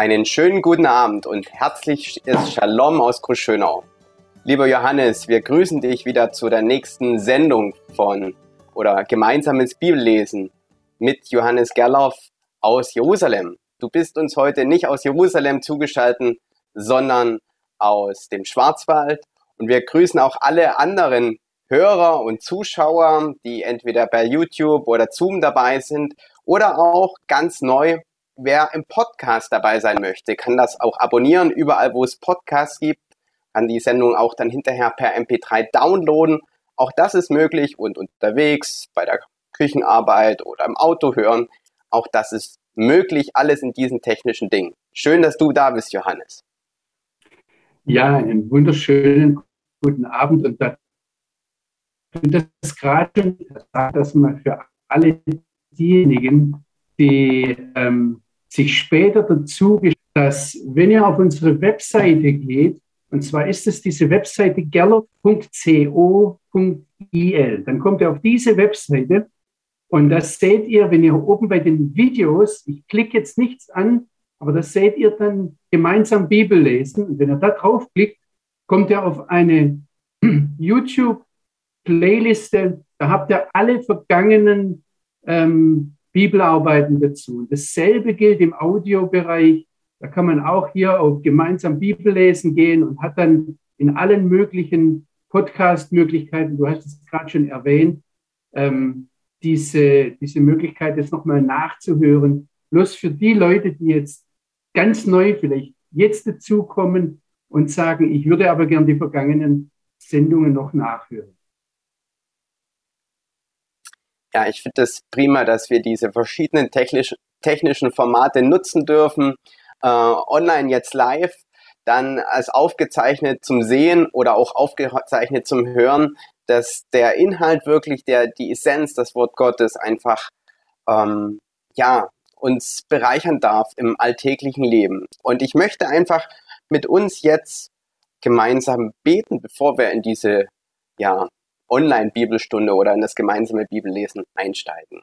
Einen schönen guten Abend und herzliches Shalom aus Kruschönau. Lieber Johannes, wir grüßen dich wieder zu der nächsten Sendung von oder gemeinsames Bibellesen mit Johannes Gerloff aus Jerusalem. Du bist uns heute nicht aus Jerusalem zugeschaltet, sondern aus dem Schwarzwald. Und wir grüßen auch alle anderen Hörer und Zuschauer, die entweder bei YouTube oder Zoom dabei sind oder auch ganz neu, wer im Podcast dabei sein möchte, kann das auch abonnieren, überall wo es Podcasts gibt, kann die Sendung auch dann hinterher per MP3 downloaden. Auch das ist möglich und unterwegs bei der Küchenarbeit oder im Auto hören. Auch das ist möglich, alles in diesen technischen Dingen. Schön, dass du da bist, Johannes. Ja, einen wunderschönen guten Abend und das, das gerade dass man für alle diejenigen, die ähm, sich später dazu, dass wenn ihr auf unsere Webseite geht, und zwar ist es diese Webseite gallop.co.il, dann kommt ihr auf diese Webseite und das seht ihr, wenn ihr oben bei den Videos, ich klicke jetzt nichts an, aber das seht ihr dann gemeinsam Bibel lesen. Und wenn ihr da draufklickt, kommt ihr auf eine YouTube-Playliste. Da habt ihr alle vergangenen ähm, Bibelarbeiten dazu. Und dasselbe gilt im Audiobereich. Da kann man auch hier auf gemeinsam Bibel lesen gehen und hat dann in allen möglichen Podcast-Möglichkeiten, du hast es gerade schon erwähnt, ähm, diese, diese Möglichkeit, jetzt nochmal nachzuhören. Bloß für die Leute, die jetzt ganz neu vielleicht jetzt dazukommen und sagen, ich würde aber gern die vergangenen Sendungen noch nachhören. Ja, ich finde es das prima, dass wir diese verschiedenen technisch, technischen Formate nutzen dürfen. Äh, online jetzt live, dann als aufgezeichnet zum Sehen oder auch aufgezeichnet zum Hören dass der Inhalt wirklich, der, die Essenz, das Wort Gottes einfach, ähm, ja, uns bereichern darf im alltäglichen Leben. Und ich möchte einfach mit uns jetzt gemeinsam beten, bevor wir in diese, ja, Online-Bibelstunde oder in das gemeinsame Bibellesen einsteigen.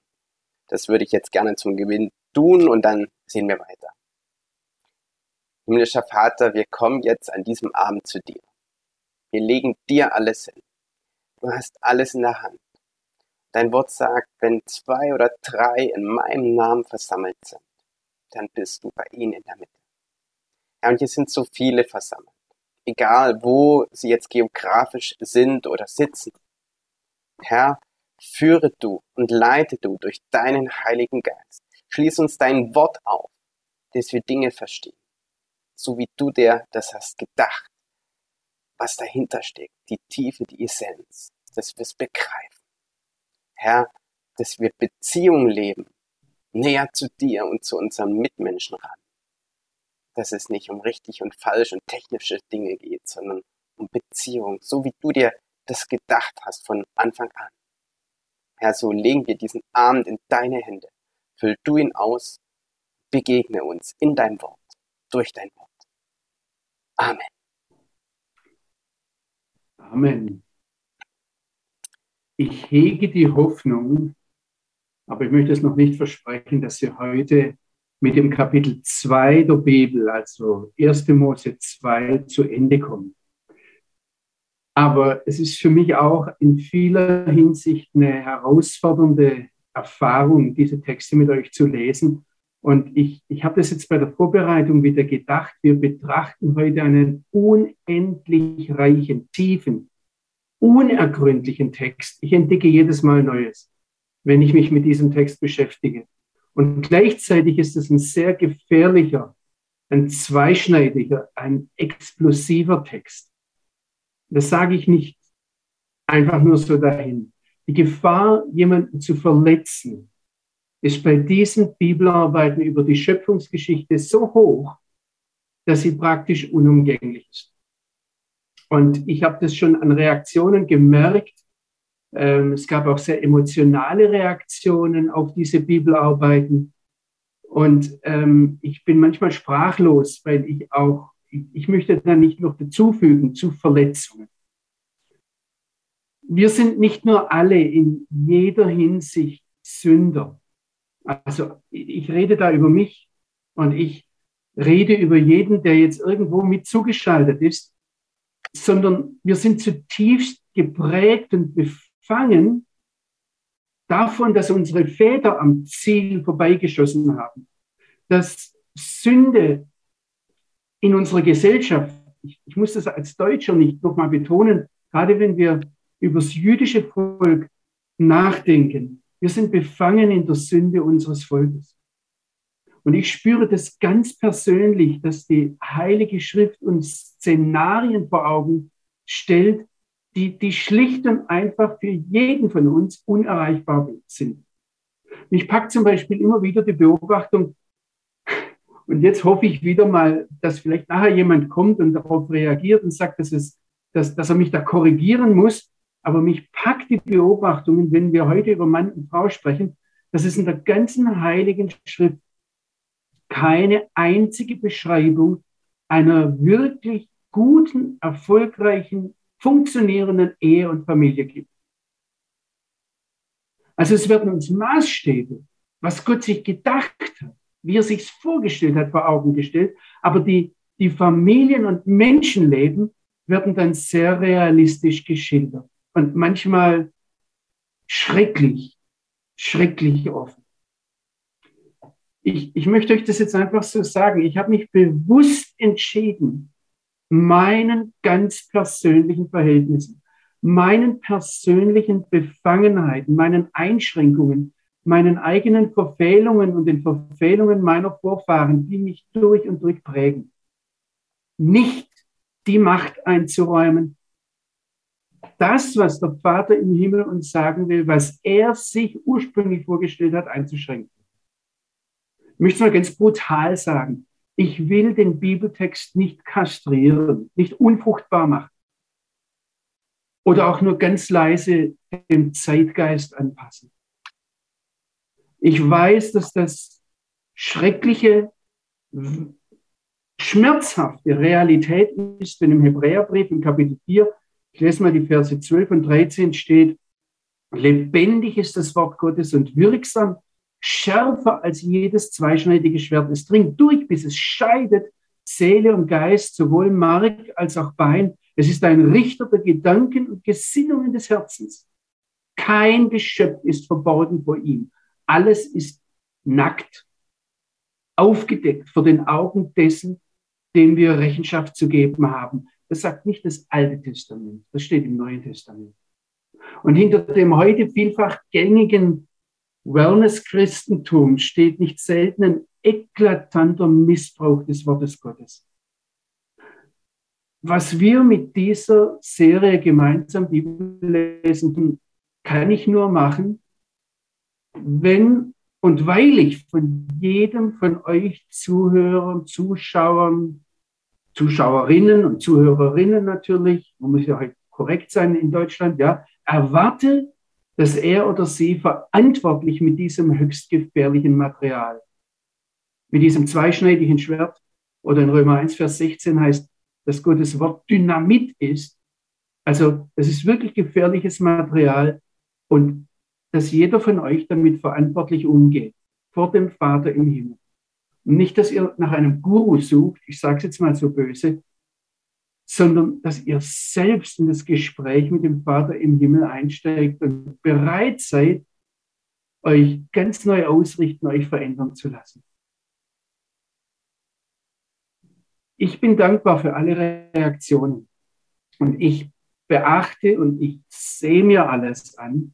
Das würde ich jetzt gerne zum Gewinn tun und dann sehen wir weiter. Himmlischer Vater, wir kommen jetzt an diesem Abend zu dir. Wir legen dir alles hin. Du hast alles in der Hand. Dein Wort sagt, wenn zwei oder drei in meinem Namen versammelt sind, dann bist du bei ihnen in der Mitte. Ja, und hier sind so viele versammelt. Egal, wo sie jetzt geografisch sind oder sitzen. Herr, führe du und leite du durch deinen Heiligen Geist. Schließ uns dein Wort auf, dass wir Dinge verstehen, so wie du dir das hast gedacht was dahinter steckt, die Tiefe, die Essenz, dass wir es begreifen. Herr, dass wir Beziehungen leben, näher zu dir und zu unseren Mitmenschen ran. Dass es nicht um richtig und falsch und technische Dinge geht, sondern um Beziehung, so wie du dir das gedacht hast von Anfang an. Herr, so legen wir diesen Abend in deine Hände. Füll du ihn aus, begegne uns in dein Wort, durch dein Wort. Amen. Amen. Ich hege die Hoffnung, aber ich möchte es noch nicht versprechen, dass wir heute mit dem Kapitel 2 der Bibel, also 1. Mose 2, zu Ende kommen. Aber es ist für mich auch in vieler Hinsicht eine herausfordernde Erfahrung, diese Texte mit euch zu lesen. Und ich, ich habe das jetzt bei der Vorbereitung wieder gedacht. Wir betrachten heute einen unendlich reichen, tiefen, unergründlichen Text. Ich entdecke jedes Mal Neues, wenn ich mich mit diesem Text beschäftige. Und gleichzeitig ist es ein sehr gefährlicher, ein zweischneidiger, ein explosiver Text. Das sage ich nicht einfach nur so dahin. Die Gefahr, jemanden zu verletzen, ist bei diesen Bibelarbeiten über die Schöpfungsgeschichte so hoch, dass sie praktisch unumgänglich ist. Und ich habe das schon an Reaktionen gemerkt. Ähm, es gab auch sehr emotionale Reaktionen auf diese Bibelarbeiten. Und ähm, ich bin manchmal sprachlos, weil ich auch, ich, möchte da nicht noch dazufügen zu Verletzungen. Wir sind nicht nur alle in jeder Hinsicht Sünder. Also ich rede da über mich und ich rede über jeden, der jetzt irgendwo mit zugeschaltet ist, sondern wir sind zutiefst geprägt und befangen davon, dass unsere Väter am Ziel vorbeigeschossen haben, dass Sünde in unserer Gesellschaft, ich, ich muss das als Deutscher nicht nochmal betonen, gerade wenn wir über das jüdische Volk nachdenken, wir sind befangen in der Sünde unseres Volkes. Und ich spüre das ganz persönlich, dass die Heilige Schrift uns Szenarien vor Augen stellt, die, die schlicht und einfach für jeden von uns unerreichbar sind. Ich packe zum Beispiel immer wieder die Beobachtung, und jetzt hoffe ich wieder mal, dass vielleicht nachher jemand kommt und darauf reagiert und sagt, dass, es, dass, dass er mich da korrigieren muss. Aber mich packt die Beobachtungen, wenn wir heute über Mann und Frau sprechen, dass es in der ganzen Heiligen Schrift keine einzige Beschreibung einer wirklich guten, erfolgreichen, funktionierenden Ehe und Familie gibt. Also es werden uns Maßstäbe, was Gott sich gedacht hat, wie er sich vorgestellt hat, vor Augen gestellt. Aber die, die Familien- und Menschenleben werden dann sehr realistisch geschildert und manchmal schrecklich, schrecklich offen. Ich, ich möchte euch das jetzt einfach so sagen. Ich habe mich bewusst entschieden, meinen ganz persönlichen Verhältnissen, meinen persönlichen Befangenheiten, meinen Einschränkungen, meinen eigenen Verfehlungen und den Verfehlungen meiner Vorfahren, die mich durch und durch prägen, nicht die Macht einzuräumen, das, was der Vater im Himmel uns sagen will, was er sich ursprünglich vorgestellt hat, einzuschränken. Ich möchte es mal ganz brutal sagen. Ich will den Bibeltext nicht kastrieren, nicht unfruchtbar machen oder auch nur ganz leise dem Zeitgeist anpassen. Ich weiß, dass das schreckliche, schmerzhafte Realität ist, wenn im Hebräerbrief im Kapitel 4, ich lese mal die Verse 12 und 13 steht, lebendig ist das Wort Gottes und wirksam, schärfer als jedes zweischneidige Schwert. Es dringt durch, bis es scheidet Seele und Geist, sowohl Mark als auch Bein. Es ist ein Richter der Gedanken und Gesinnungen des Herzens. Kein Geschöpf ist verborgen vor ihm. Alles ist nackt, aufgedeckt vor den Augen dessen, dem wir Rechenschaft zu geben haben. Das sagt nicht das Alte Testament, das steht im Neuen Testament. Und hinter dem heute vielfach gängigen Wellness-Christentum steht nicht selten ein eklatanter Missbrauch des Wortes Gottes. Was wir mit dieser Serie gemeinsam Bibel lesen, kann ich nur machen, wenn und weil ich von jedem von euch Zuhörern, Zuschauern, Zuschauerinnen und Zuhörerinnen natürlich, man muss ja halt korrekt sein in Deutschland, ja, erwarte, dass er oder sie verantwortlich mit diesem höchst gefährlichen Material, mit diesem zweischneidigen Schwert oder in Römer 1, Vers 16 heißt, dass Gottes Wort Dynamit ist. Also es ist wirklich gefährliches Material und dass jeder von euch damit verantwortlich umgeht, vor dem Vater im Himmel. Nicht, dass ihr nach einem Guru sucht, ich sage es jetzt mal so böse, sondern dass ihr selbst in das Gespräch mit dem Vater im Himmel einsteigt und bereit seid, euch ganz neu ausrichten, euch verändern zu lassen. Ich bin dankbar für alle Reaktionen und ich beachte und ich sehe mir alles an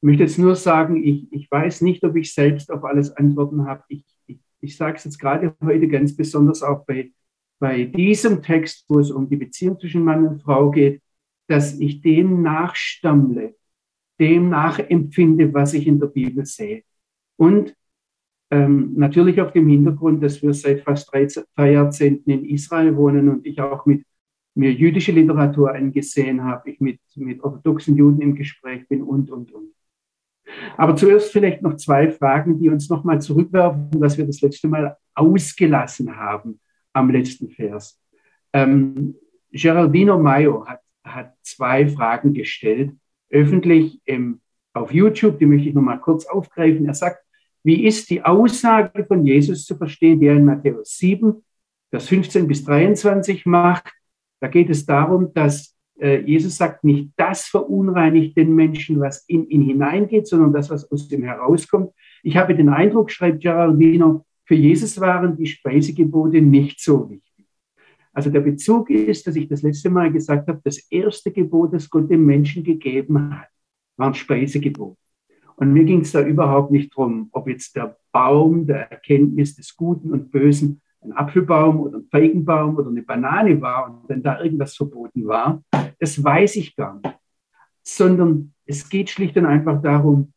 möchte jetzt nur sagen, ich, ich weiß nicht, ob ich selbst auf alles Antworten habe. Ich, ich, ich sage es jetzt gerade heute ganz besonders auch bei, bei diesem Text, wo es um die Beziehung zwischen Mann und Frau geht, dass ich dem nachstammle, dem nachempfinde, was ich in der Bibel sehe. Und ähm, natürlich auf dem Hintergrund, dass wir seit fast drei, drei Jahrzehnten in Israel wohnen und ich auch mit mir jüdische Literatur angesehen habe, ich mit, mit orthodoxen Juden im Gespräch bin und, und, und. Aber zuerst vielleicht noch zwei Fragen, die uns nochmal zurückwerfen, was wir das letzte Mal ausgelassen haben am letzten Vers. Ähm, Geraldino Mayo hat, hat zwei Fragen gestellt, öffentlich im, auf YouTube, die möchte ich nochmal kurz aufgreifen. Er sagt, wie ist die Aussage von Jesus zu verstehen, die er in Matthäus 7, Vers 15 bis 23 macht. Da geht es darum, dass Jesus sagt, nicht das verunreinigt den Menschen, was in ihn hineingeht, sondern das, was aus ihm herauskommt. Ich habe den Eindruck, schreibt Geraldino, für Jesus waren die Speisegebote nicht so wichtig. Also der Bezug ist, dass ich das letzte Mal gesagt habe, das erste Gebot, das Gott dem Menschen gegeben hat, war ein Speisegebot. Und mir ging es da überhaupt nicht drum, ob jetzt der Baum der Erkenntnis des Guten und Bösen ein Apfelbaum oder ein Feigenbaum oder eine Banane war und wenn da irgendwas verboten war, das weiß ich gar nicht. Sondern es geht schlicht und einfach darum,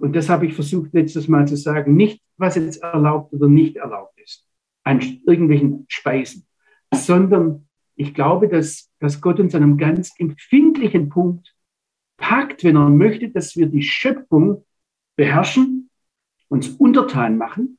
und das habe ich versucht letztes Mal zu sagen, nicht, was jetzt erlaubt oder nicht erlaubt ist an irgendwelchen Speisen, sondern ich glaube, dass, dass Gott uns an einem ganz empfindlichen Punkt packt, wenn er möchte, dass wir die Schöpfung beherrschen, uns untertan machen.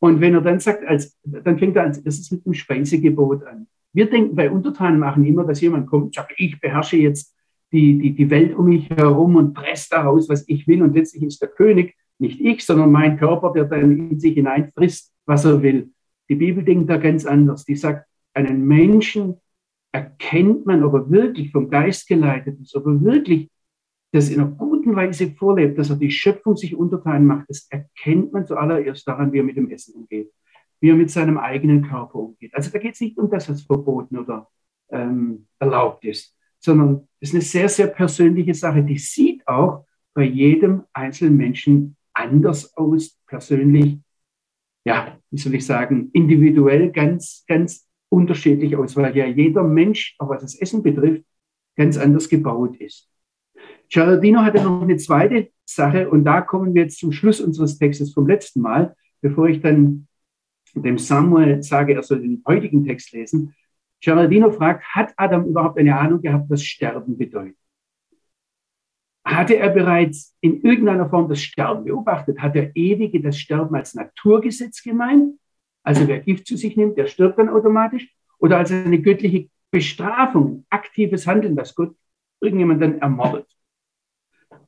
Und wenn er dann sagt, als, dann fängt er als erstes mit dem Speisegebot an. Wir denken bei Untertan machen immer, dass jemand kommt und sagt, ich beherrsche jetzt die, die, die Welt um mich herum und presst daraus, was ich will. Und letztlich ist der König nicht ich, sondern mein Körper, der dann in sich hinein frisst, was er will. Die Bibel denkt da ganz anders. Die sagt, einen Menschen erkennt man, ob er wirklich vom Geist geleitet ist, ob er wirklich das in einer guten Weise vorlebt, dass er die Schöpfung sich untertan macht. Das erkennt man zuallererst daran, wie er mit dem Essen umgeht, wie er mit seinem eigenen Körper umgeht. Also da geht es nicht um das, was verboten oder ähm, erlaubt ist, sondern das ist eine sehr, sehr persönliche Sache. Die sieht auch bei jedem einzelnen Menschen anders aus, persönlich, ja, wie soll ich sagen, individuell ganz, ganz unterschiedlich aus, weil ja jeder Mensch, auch was das Essen betrifft, ganz anders gebaut ist. Giardino hatte noch eine zweite Sache und da kommen wir jetzt zum Schluss unseres Textes vom letzten Mal, bevor ich dann dem Samuel sage, er soll den heutigen Text lesen. Giardino fragt, hat Adam überhaupt eine Ahnung gehabt, was Sterben bedeutet? Hatte er bereits in irgendeiner Form das Sterben beobachtet? Hat der Ewige das Sterben als Naturgesetz gemeint? Also wer Gift zu sich nimmt, der stirbt dann automatisch. Oder als eine göttliche Bestrafung, aktives Handeln, das Gott irgendjemand dann ermordet.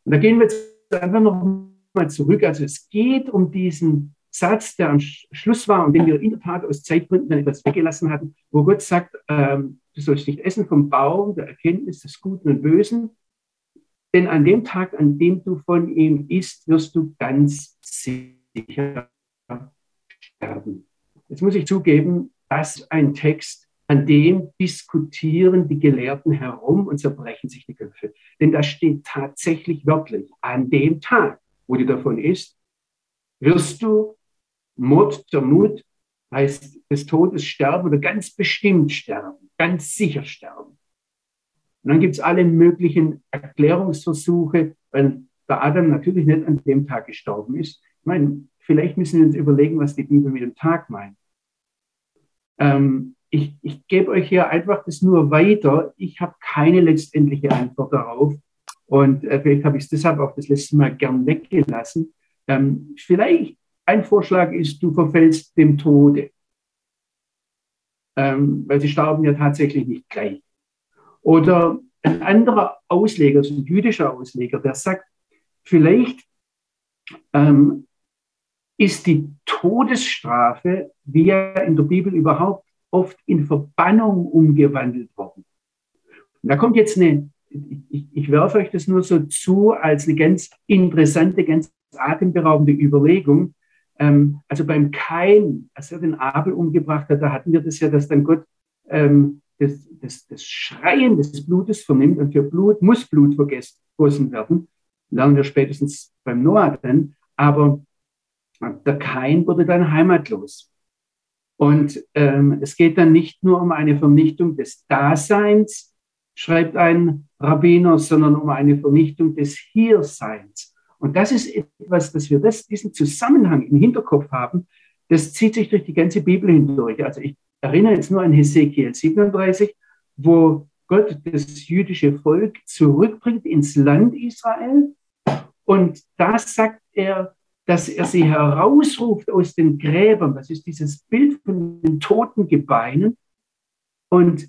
Und da gehen wir jetzt einfach noch mal zurück. Also es geht um diesen Satz, der am Schluss war und den wir in der Tat aus Zeitgründen dann etwas weggelassen hatten, wo Gott sagt, ähm, du sollst nicht essen vom Baum der Erkenntnis des Guten und Bösen, denn an dem Tag, an dem du von ihm isst, wirst du ganz sicher sterben. Jetzt muss ich zugeben, das ist ein Text, an dem diskutieren die Gelehrten herum und zerbrechen sich die Köpfe. Denn da steht tatsächlich wörtlich, an dem Tag, wo du davon isst, wirst du Mord, der Mut, heißt des Todes sterben oder ganz bestimmt sterben, ganz sicher sterben. Und dann gibt es alle möglichen Erklärungsversuche, weil der Adam natürlich nicht an dem Tag gestorben ist. Ich meine, vielleicht müssen wir uns überlegen, was die Bibel mit dem Tag meint. Ähm, ich, ich gebe euch hier einfach das nur weiter. Ich habe keine letztendliche Antwort darauf. Und äh, vielleicht habe ich es deshalb auch das letzte Mal gern weggelassen. Ähm, vielleicht ein Vorschlag ist, du verfällst dem Tode. Ähm, weil sie starben ja tatsächlich nicht gleich. Oder ein anderer Ausleger, so ein jüdischer Ausleger, der sagt, vielleicht ähm, ist die Todesstrafe, wie ja in der Bibel überhaupt, oft in Verbannung umgewandelt worden. Und da kommt jetzt eine, ich, ich werfe euch das nur so zu, als eine ganz interessante, ganz atemberaubende Überlegung. Ähm, also beim Kain, als er den Abel umgebracht hat, da hatten wir das ja, dass dann Gott ähm, das, das, das Schreien des Blutes vernimmt und für Blut muss Blut vergossen werden. Lernen wir spätestens beim Noah dann. Aber der Kain wurde dann heimatlos. Und ähm, es geht dann nicht nur um eine Vernichtung des Daseins, schreibt ein Rabbiner, sondern um eine Vernichtung des Hierseins. Und das ist etwas, dass wir das, diesen Zusammenhang im Hinterkopf haben, das zieht sich durch die ganze Bibel hindurch. Also ich erinnere jetzt nur an Hesekiel 37, wo Gott das jüdische Volk zurückbringt ins Land Israel. Und da sagt er, dass er sie herausruft aus den Gräbern. Das ist dieses Bild von den toten Gebeinen. Und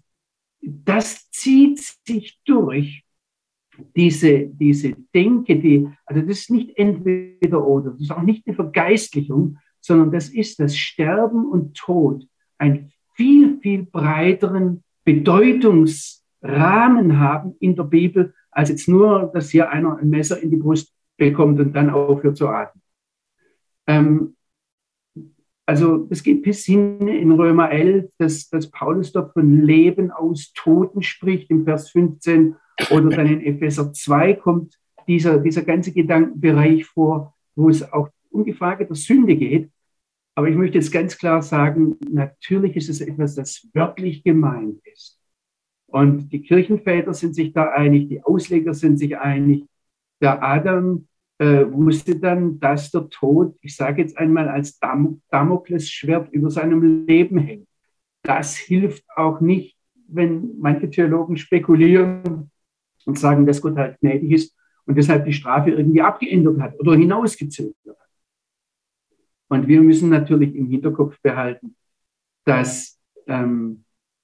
das zieht sich durch diese, diese Denke, die, also das ist nicht entweder oder, das ist auch nicht eine Vergeistlichung, sondern das ist das Sterben und Tod einen viel, viel breiteren Bedeutungsrahmen haben in der Bibel, als jetzt nur, dass hier einer ein Messer in die Brust bekommt und dann aufhört zu atmen. Ähm, also es geht bis hin in Römer 11, dass, dass Paulus dort von Leben aus Toten spricht, im Vers 15, oder dann in Epheser 2 kommt dieser, dieser ganze Gedankenbereich vor, wo es auch um die Frage der Sünde geht. Aber ich möchte jetzt ganz klar sagen, natürlich ist es etwas, das wörtlich gemeint ist. Und die Kirchenväter sind sich da einig, die Ausleger sind sich einig. Der Adam äh, wusste dann, dass der Tod, ich sage jetzt einmal, als Dam Damoklesschwert über seinem Leben hängt. Das hilft auch nicht, wenn manche Theologen spekulieren und sagen, dass Gott halt gnädig ist und deshalb die Strafe irgendwie abgeändert hat oder hinausgezögert hat. Und wir müssen natürlich im Hinterkopf behalten, dass ähm,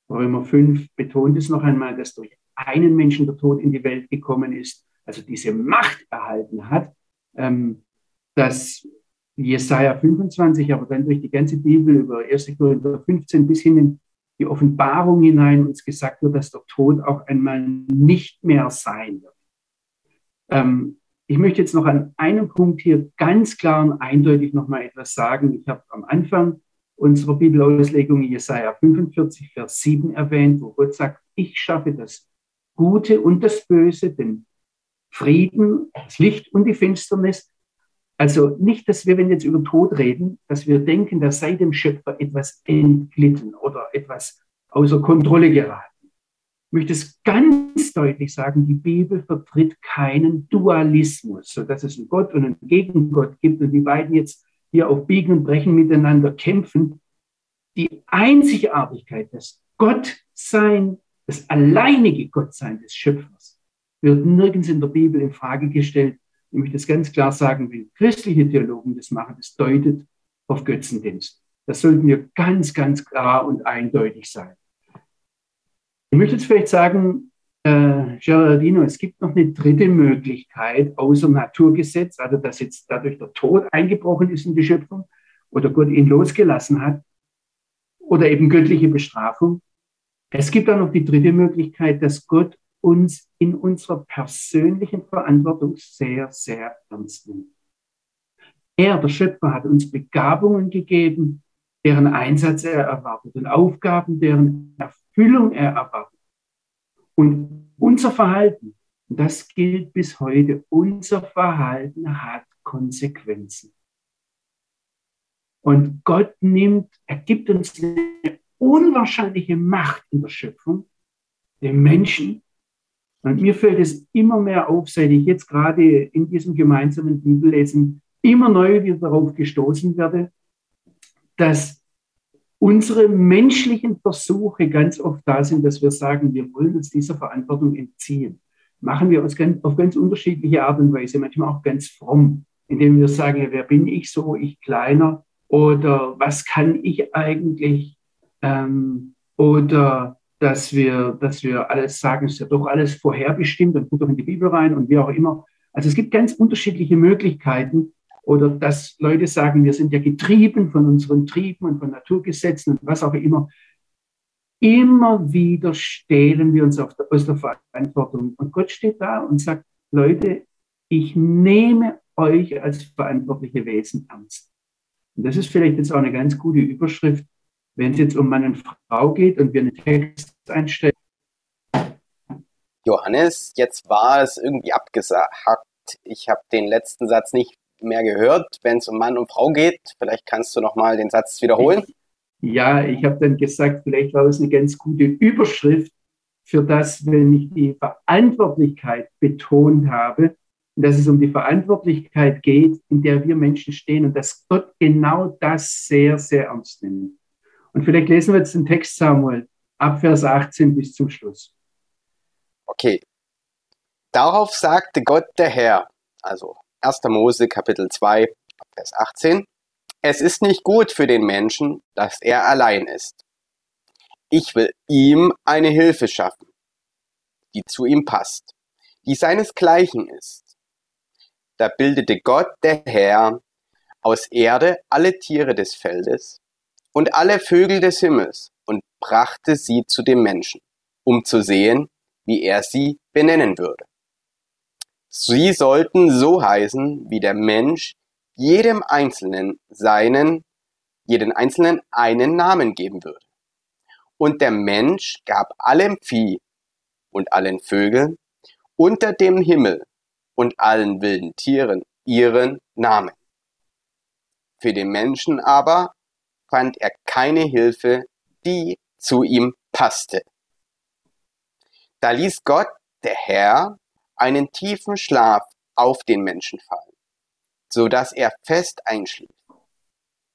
Römer 5 betont es noch einmal, dass durch einen Menschen der Tod in die Welt gekommen ist, also diese Macht erhalten hat, ähm, dass Jesaja 25, aber dann durch die ganze Bibel über 1. Korinther 15 bis hin in die Offenbarung hinein uns gesagt wird, dass der Tod auch einmal nicht mehr sein wird. Ähm, ich möchte jetzt noch an einem Punkt hier ganz klar und eindeutig noch mal etwas sagen. Ich habe am Anfang unserer Bibelauslegung Jesaja 45, Vers 7 erwähnt, wo Gott sagt, ich schaffe das Gute und das Böse, den Frieden, das Licht und die Finsternis. Also nicht, dass wir, wenn wir jetzt über Tod reden, dass wir denken, dass sei dem Schöpfer etwas entglitten oder etwas außer Kontrolle geraten. Ich möchte es ganz deutlich sagen, die Bibel vertritt keinen Dualismus, so dass es einen Gott und einen Gegengott gibt und die beiden jetzt hier auf Biegen und Brechen miteinander kämpfen. Die Einzigartigkeit, das Gottsein, das alleinige Gottsein des Schöpfers wird nirgends in der Bibel in Frage gestellt. Ich möchte das ganz klar sagen, wenn christliche Theologen das machen, das deutet auf Götzendienst. Das sollten wir ganz, ganz klar und eindeutig sein. Ich möchte jetzt vielleicht sagen, äh, Gerardino, es gibt noch eine dritte Möglichkeit außer Naturgesetz, also dass jetzt dadurch der Tod eingebrochen ist in die Schöpfung oder Gott ihn losgelassen hat oder eben göttliche Bestrafung. Es gibt auch noch die dritte Möglichkeit, dass Gott uns in unserer persönlichen Verantwortung sehr, sehr ernst nimmt. Er, der Schöpfer, hat uns Begabungen gegeben, deren Einsatz er erwartet und Aufgaben, deren Erfüllung er erwartet. Und unser Verhalten, das gilt bis heute, unser Verhalten hat Konsequenzen. Und Gott nimmt, er gibt uns eine unwahrscheinliche Macht in der Schöpfung, dem Menschen, und mir fällt es immer mehr auf, seit ich jetzt gerade in diesem gemeinsamen Bibellesen immer neu wieder darauf gestoßen werde, dass unsere menschlichen Versuche ganz oft da sind, dass wir sagen, wir wollen uns dieser Verantwortung entziehen. Machen wir uns auf ganz unterschiedliche Art und Weise, manchmal auch ganz fromm, indem wir sagen, ja, wer bin ich so, ich kleiner, oder was kann ich eigentlich, ähm, oder dass wir, dass wir alles sagen, es ist ja doch alles vorherbestimmt und guckt doch in die Bibel rein und wie auch immer. Also es gibt ganz unterschiedliche Möglichkeiten oder dass Leute sagen, wir sind ja getrieben von unseren Trieben und von Naturgesetzen und was auch immer. Immer wieder stehlen wir uns der, aus der Verantwortung. Und Gott steht da und sagt, Leute, ich nehme euch als verantwortliche Wesen ernst. Und das ist vielleicht jetzt auch eine ganz gute Überschrift wenn es jetzt um Mann und Frau geht und wir einen Text einstellen. Johannes, jetzt war es irgendwie abgesagt. Ich habe den letzten Satz nicht mehr gehört, wenn es um Mann und Frau geht. Vielleicht kannst du noch mal den Satz wiederholen. Ja, ich habe dann gesagt, vielleicht war das eine ganz gute Überschrift für das, wenn ich die Verantwortlichkeit betont habe, dass es um die Verantwortlichkeit geht, in der wir Menschen stehen und dass Gott genau das sehr, sehr ernst nimmt. Und vielleicht lesen wir jetzt den Text, Samuel, ab Vers 18 bis zum Schluss. Okay. Darauf sagte Gott der Herr, also 1. Mose Kapitel 2, Vers 18, es ist nicht gut für den Menschen, dass er allein ist. Ich will ihm eine Hilfe schaffen, die zu ihm passt. die seinesgleichen ist. Da bildete Gott, der Herr, aus Erde alle Tiere des Feldes und alle Vögel des Himmels und brachte sie zu dem Menschen, um zu sehen, wie er sie benennen würde. Sie sollten so heißen, wie der Mensch jedem Einzelnen seinen, jeden Einzelnen einen Namen geben würde. Und der Mensch gab allem Vieh und allen Vögeln unter dem Himmel und allen wilden Tieren ihren Namen. Für den Menschen aber fand er keine Hilfe, die zu ihm passte. Da ließ Gott, der Herr, einen tiefen Schlaf auf den Menschen fallen, so dass er fest einschlief.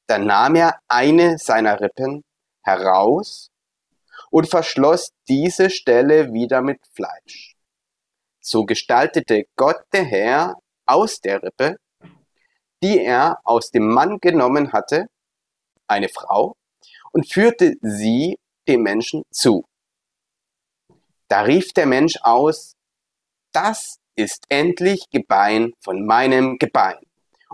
Dann nahm er eine seiner Rippen heraus und verschloss diese Stelle wieder mit Fleisch. So gestaltete Gott der Herr aus der Rippe, die er aus dem Mann genommen hatte, eine Frau, und führte sie dem Menschen zu. Da rief der Mensch aus, das ist endlich Gebein von meinem Gebein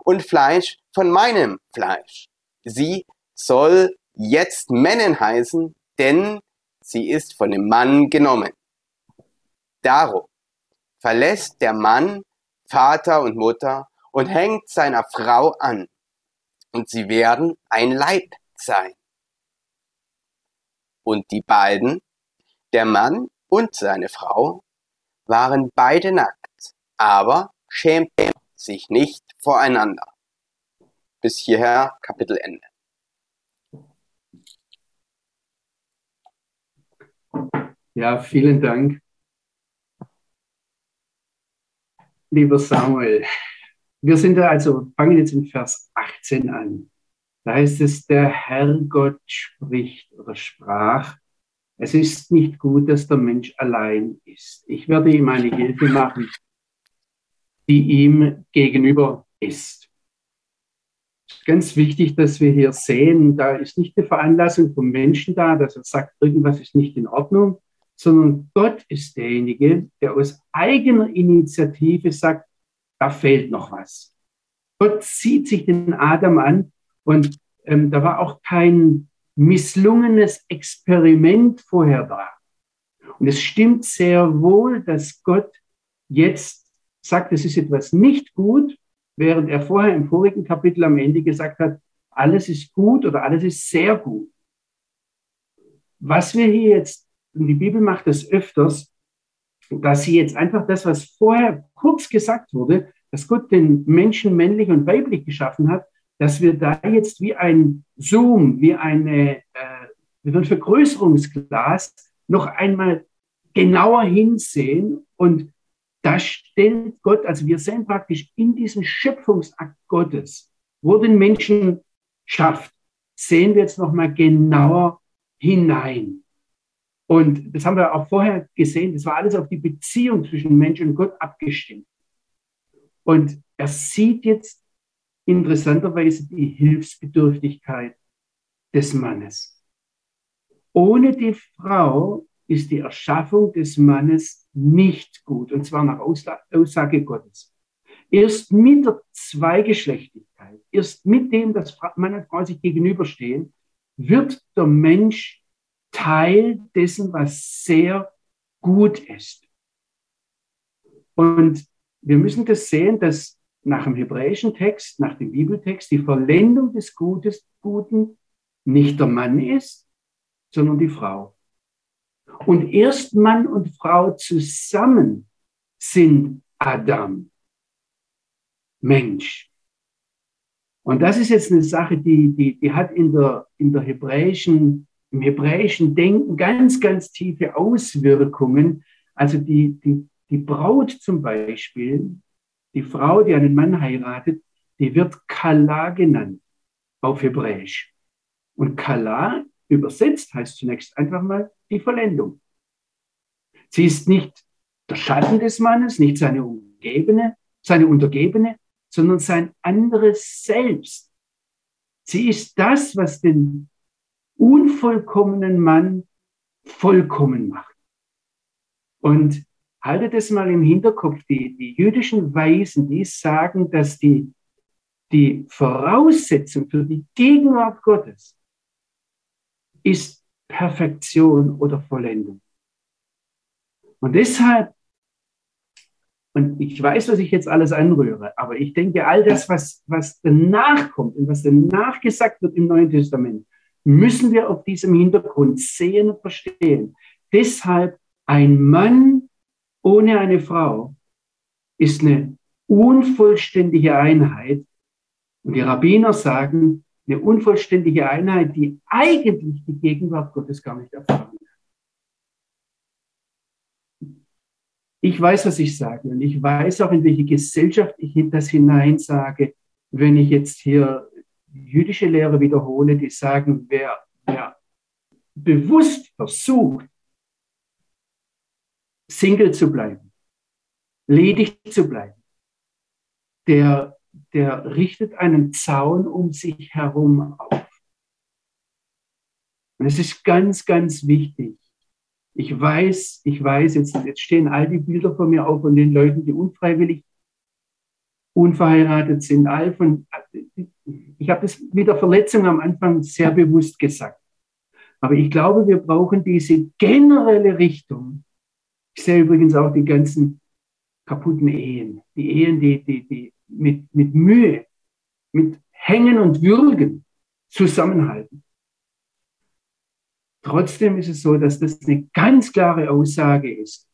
und Fleisch von meinem Fleisch. Sie soll jetzt Männin heißen, denn sie ist von dem Mann genommen. Darum verlässt der Mann Vater und Mutter und hängt seiner Frau an, und sie werden ein Leib sein. Und die beiden, der Mann und seine Frau, waren beide nackt, aber schämten sich nicht voreinander. Bis hierher Kapitel Ende. Ja, vielen Dank. Lieber Samuel, wir sind da also, fangen jetzt in Vers 18 an. Da heißt es, der Herrgott spricht oder sprach, es ist nicht gut, dass der Mensch allein ist. Ich werde ihm eine Hilfe machen, die ihm gegenüber ist. Ganz wichtig, dass wir hier sehen, da ist nicht eine Veranlassung vom Menschen da, dass er sagt, irgendwas ist nicht in Ordnung, sondern Gott ist derjenige, der aus eigener Initiative sagt, da fehlt noch was. Gott zieht sich den Adam an und ähm, da war auch kein misslungenes Experiment vorher da. Und es stimmt sehr wohl, dass Gott jetzt sagt, es ist etwas nicht gut, während er vorher im vorigen Kapitel am Ende gesagt hat, alles ist gut oder alles ist sehr gut. Was wir hier jetzt, und die Bibel macht das öfters, dass sie jetzt einfach das, was vorher kurz gesagt wurde, dass Gott den Menschen männlich und weiblich geschaffen hat, dass wir da jetzt wie ein Zoom, wie eine, äh, wie ein Vergrößerungsglas noch einmal genauer hinsehen und da stellt Gott, also wir sehen praktisch in diesen Schöpfungsakt Gottes, wo den Menschen schafft, sehen wir jetzt noch mal genauer hinein. Und das haben wir auch vorher gesehen, das war alles auf die Beziehung zwischen Mensch und Gott abgestimmt. Und er sieht jetzt interessanterweise die Hilfsbedürftigkeit des Mannes. Ohne die Frau ist die Erschaffung des Mannes nicht gut, und zwar nach Aussage Gottes. Erst mit der Zweigeschlechtigkeit, erst mit dem, dass Mann und Frau sich gegenüberstehen, wird der Mensch Teil dessen, was sehr gut ist. Und wir müssen das sehen, dass nach dem hebräischen Text, nach dem Bibeltext, die Vollendung des Gutes, Guten nicht der Mann ist, sondern die Frau. Und erst Mann und Frau zusammen sind Adam, Mensch. Und das ist jetzt eine Sache, die, die, die hat in der, in der hebräischen, im hebräischen Denken ganz, ganz tiefe Auswirkungen. Also die, die, die Braut zum Beispiel, die Frau, die einen Mann heiratet, die wird Kala genannt auf Hebräisch. Und Kala übersetzt heißt zunächst einfach mal die Vollendung. Sie ist nicht der Schatten des Mannes, nicht seine Umgebene, seine Untergebene, sondern sein anderes Selbst. Sie ist das, was den unvollkommenen Mann vollkommen macht. Und haltet es mal im Hinterkopf, die, die jüdischen Weisen, die sagen, dass die, die Voraussetzung für die Gegenwart Gottes ist Perfektion oder Vollendung. Und deshalb, und ich weiß, was ich jetzt alles anrühre, aber ich denke, all das, was, was danach kommt und was danach gesagt wird im Neuen Testament, müssen wir auf diesem Hintergrund sehen und verstehen. Deshalb ein Mann ohne eine Frau ist eine unvollständige Einheit. Und die Rabbiner sagen, eine unvollständige Einheit, die eigentlich die Gegenwart Gottes gar nicht erfahren kann. Ich weiß, was ich sage und ich weiß auch, in welche Gesellschaft ich das hineinsage, wenn ich jetzt hier jüdische Lehre wiederhole, die sagen, wer, wer bewusst versucht, Single zu bleiben, ledig zu bleiben, der, der richtet einen Zaun um sich herum auf. Und es ist ganz, ganz wichtig. Ich weiß, ich weiß, jetzt, jetzt stehen all die Bilder vor mir auf von den Leuten, die unfreiwillig unverheiratet sind. All von, ich habe das mit der Verletzung am Anfang sehr bewusst gesagt. Aber ich glaube, wir brauchen diese generelle Richtung, ich sehe übrigens auch die ganzen kaputten Ehen, die Ehen, die, die, die mit, mit Mühe, mit Hängen und Würgen zusammenhalten. Trotzdem ist es so, dass das eine ganz klare Aussage ist.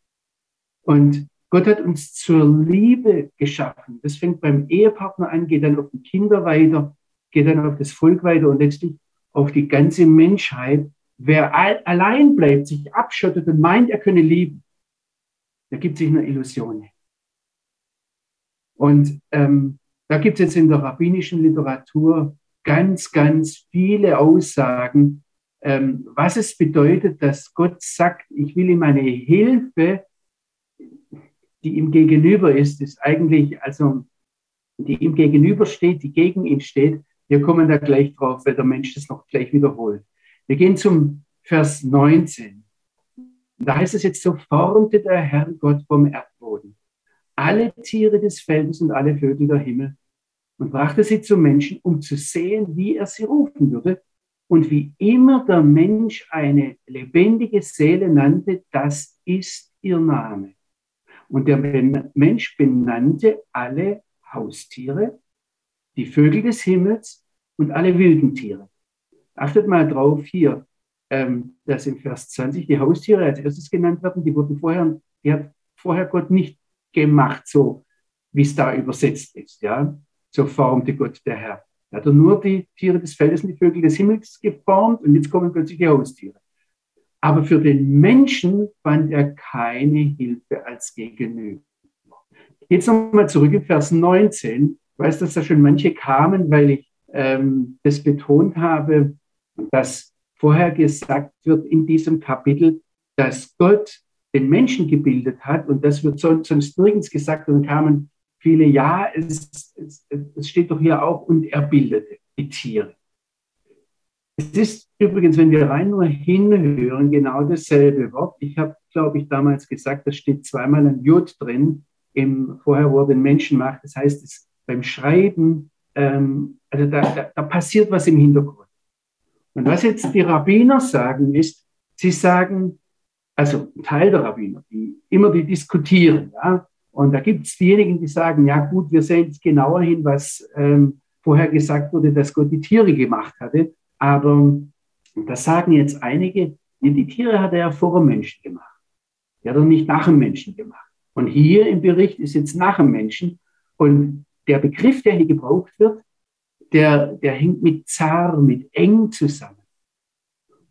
Und Gott hat uns zur Liebe geschaffen. Das fängt beim Ehepartner an, geht dann auf die Kinder weiter, geht dann auf das Volk weiter und letztlich auf die ganze Menschheit. Wer allein bleibt, sich abschottet und meint, er könne lieben, da gibt sich eine Illusion. Und ähm, da gibt es jetzt in der rabbinischen Literatur ganz, ganz viele Aussagen, ähm, was es bedeutet, dass Gott sagt, ich will ihm eine Hilfe, die ihm gegenüber ist, ist eigentlich, also die ihm gegenüber steht, die gegen ihn steht. Wir kommen da gleich drauf, weil der Mensch das noch gleich wiederholt. Wir gehen zum Vers 19. Da heißt es jetzt, so formte der Herr Gott vom Erdboden alle Tiere des Feldes und alle Vögel der Himmel und brachte sie zum Menschen, um zu sehen, wie er sie rufen würde. Und wie immer der Mensch eine lebendige Seele nannte, das ist ihr Name. Und der Mensch benannte alle Haustiere, die Vögel des Himmels und alle wilden Tiere. Achtet mal drauf hier, ähm, dass im Vers 20 die Haustiere als erstes genannt werden. Die wurden vorher, die hat vorher Gott nicht gemacht, so wie es da übersetzt ist. Ja, so formte Gott der Herr. Er hat nur die Tiere des Feldes und die Vögel des Himmels geformt und jetzt kommen plötzlich die Haustiere. Aber für den Menschen fand er keine Hilfe als Gegenüber. Jetzt nochmal zurück in Vers 19. Ich weiß, dass da schon manche kamen, weil ich ähm, das betont habe, dass vorher gesagt wird in diesem Kapitel, dass Gott den Menschen gebildet hat und das wird sonst nirgends gesagt und kamen viele, ja, es, es, es steht doch hier auch und er bildete die Tiere. Es ist übrigens, wenn wir rein nur hinhören, genau dasselbe Wort. Ich habe, glaube ich, damals gesagt, da steht zweimal ein Jod drin, im, vorher, wo er den Menschen macht. Das heißt, es, beim Schreiben, ähm, also da, da, da passiert was im Hintergrund. Und was jetzt die Rabbiner sagen, ist, sie sagen, also ein Teil der Rabbiner, die immer die diskutieren, ja, und da gibt es diejenigen, die sagen, ja gut, wir sehen jetzt genauer hin, was ähm, vorher gesagt wurde, dass Gott die Tiere gemacht hatte. Aber das sagen jetzt einige, die Tiere hat er ja vor dem Menschen gemacht. Die hat er nicht nach dem Menschen gemacht. Und hier im Bericht ist jetzt nach dem Menschen. Und der Begriff, der hier gebraucht wird, der, der hängt mit zar, mit eng zusammen.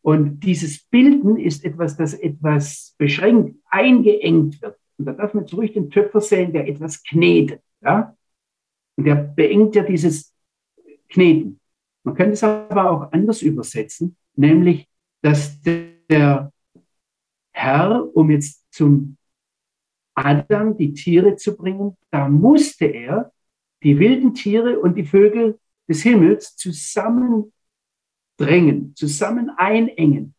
Und dieses Bilden ist etwas, das etwas beschränkt, eingeengt wird. Und da darf man ruhig den Töpfer sehen, der etwas knetet. Ja? Und der beengt ja dieses Kneten. Man könnte es aber auch anders übersetzen, nämlich, dass der Herr, um jetzt zum Adam die Tiere zu bringen, da musste er die wilden Tiere und die Vögel des Himmels zusammendrängen, zusammen einengen.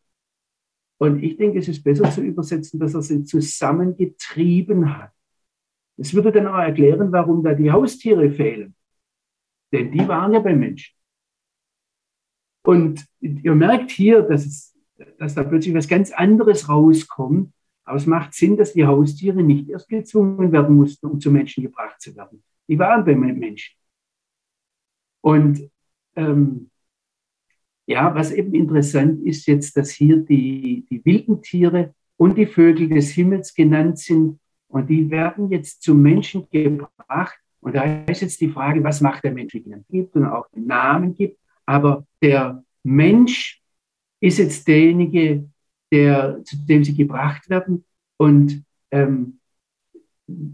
Und ich denke, es ist besser zu übersetzen, dass er sie zusammengetrieben hat. Das würde dann auch erklären, warum da die Haustiere fehlen. Denn die waren ja beim Menschen. Und ihr merkt hier, dass, es, dass da plötzlich was ganz anderes rauskommt. Aber es macht Sinn, dass die Haustiere nicht erst gezwungen werden mussten, um zu Menschen gebracht zu werden. Die waren beim Menschen. Und ähm, ja, was eben interessant ist jetzt, dass hier die, die wilden Tiere und die Vögel des Himmels genannt sind und die werden jetzt zum Menschen gebracht. Und da ist jetzt die Frage, was macht der Mensch, wie ihn gibt und auch den Namen gibt. Aber der Mensch ist jetzt derjenige, der, zu dem sie gebracht werden. Und ähm,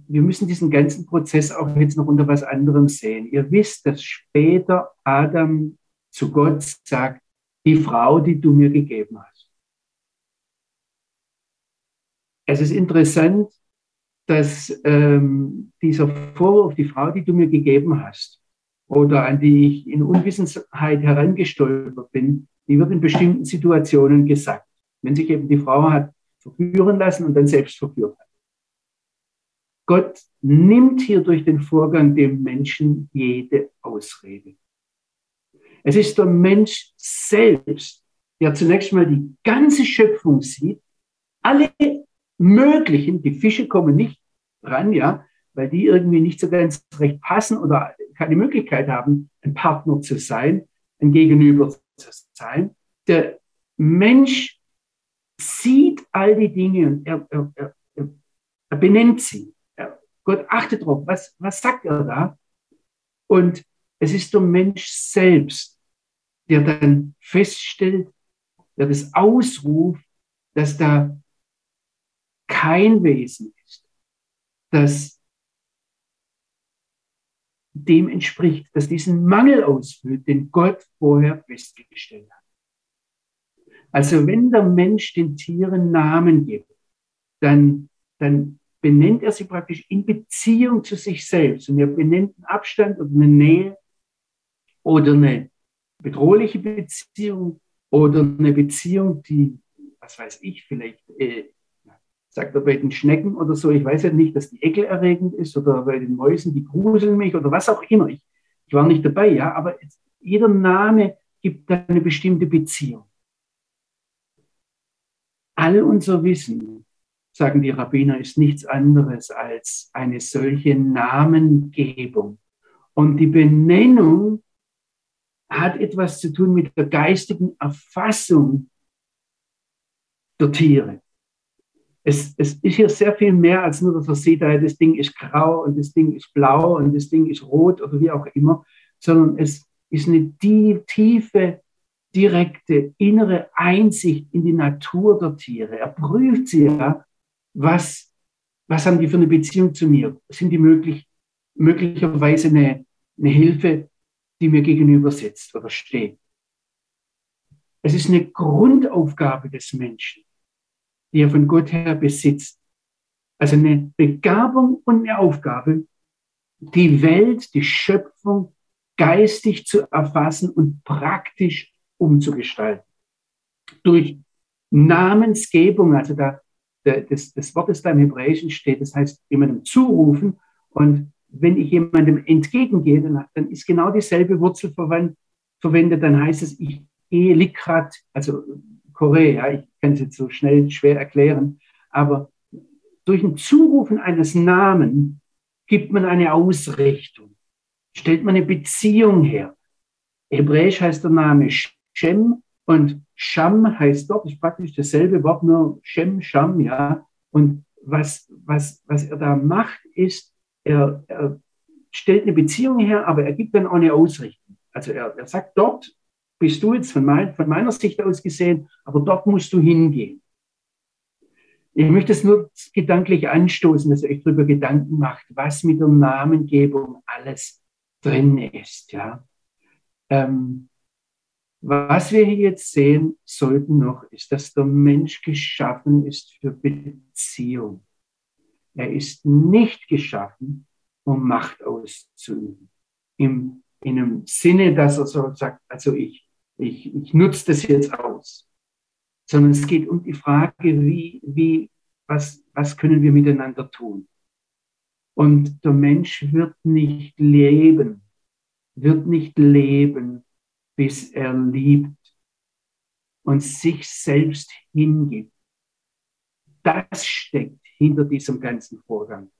wir müssen diesen ganzen Prozess auch jetzt noch unter was anderem sehen. Ihr wisst, dass später Adam zu Gott sagt, die Frau, die du mir gegeben hast. Es ist interessant, dass ähm, dieser Vorwurf, die Frau, die du mir gegeben hast, oder an die ich in Unwissenheit herangestolpert bin, die wird in bestimmten Situationen gesagt. Wenn sich eben die Frau hat verführen lassen und dann selbst verführt hat. Gott nimmt hier durch den Vorgang dem Menschen jede Ausrede. Es ist der Mensch selbst, der zunächst mal die ganze Schöpfung sieht, alle möglichen, die Fische kommen nicht ran, ja, weil die irgendwie nicht so ganz recht passen oder keine Möglichkeit haben, ein Partner zu sein, ein Gegenüber zu sein. Der Mensch sieht all die Dinge und er, er, er, er benennt sie. Gott achtet darauf, was, was sagt er da? Und es ist der Mensch selbst, der dann feststellt, der das ausruft, dass da kein Wesen ist, das dem entspricht, dass diesen Mangel ausfüllt, den Gott vorher festgestellt hat. Also wenn der Mensch den Tieren Namen gibt, dann, dann benennt er sie praktisch in Beziehung zu sich selbst. Und er benennt einen Abstand oder eine Nähe oder eine bedrohliche Beziehung oder eine Beziehung, die, was weiß ich, vielleicht, äh, sagt er bei den Schnecken oder so, ich weiß ja nicht, dass die ekelerregend ist oder bei den Mäusen, die gruseln mich oder was auch immer. Ich, ich war nicht dabei, ja, aber jeder Name gibt eine bestimmte Beziehung. All unser Wissen, sagen die Rabbiner, ist nichts anderes als eine solche Namengebung. Und die Benennung hat etwas zu tun mit der geistigen Erfassung der Tiere. Es, es ist hier sehr viel mehr als nur, dass man sieht, das Ding ist grau und das Ding ist blau und das Ding ist rot oder wie auch immer, sondern es ist eine tiefe, direkte, innere Einsicht in die Natur der Tiere. Er prüft sie ja, was, was haben die für eine Beziehung zu mir? Sind die möglich, möglicherweise eine, eine Hilfe die mir gegenüber sitzt oder steht. Es ist eine Grundaufgabe des Menschen, die er von Gott her besitzt. Also eine Begabung und eine Aufgabe, die Welt, die Schöpfung geistig zu erfassen und praktisch umzugestalten. Durch Namensgebung, also da, das, das Wort, das da im Hebräischen steht, das heißt jemandem zurufen und wenn ich jemandem entgegengehe, dann, dann ist genau dieselbe Wurzel verwendet, dann heißt es, ich gehe likrat, also Korea, ich kann es jetzt so schnell schwer erklären, aber durch ein Zurufen eines Namen gibt man eine Ausrichtung, stellt man eine Beziehung her. Hebräisch heißt der Name Shem und Sham heißt dort, ist praktisch dasselbe Wort, nur Shem, Sham, ja. Und was, was, was er da macht, ist, er, er stellt eine Beziehung her, aber er gibt dann auch eine Ausrichtung. Also er, er sagt, dort bist du jetzt von, mein, von meiner Sicht aus gesehen, aber dort musst du hingehen. Ich möchte es nur gedanklich anstoßen, dass ihr euch darüber Gedanken macht, was mit der Namengebung alles drin ist. Ja. Ähm, was wir hier jetzt sehen sollten noch, ist, dass der Mensch geschaffen ist für Beziehung. Er ist nicht geschaffen, um Macht auszuüben. Im, in einem Sinne, dass er so sagt, also ich, ich, ich nutze das jetzt aus. sondern es geht um die Frage, wie, wie, was, was können wir miteinander tun? Und der Mensch wird nicht leben, wird nicht leben, bis er liebt und sich selbst hingibt. Das steckt hinter diesem ganzen Vorgang.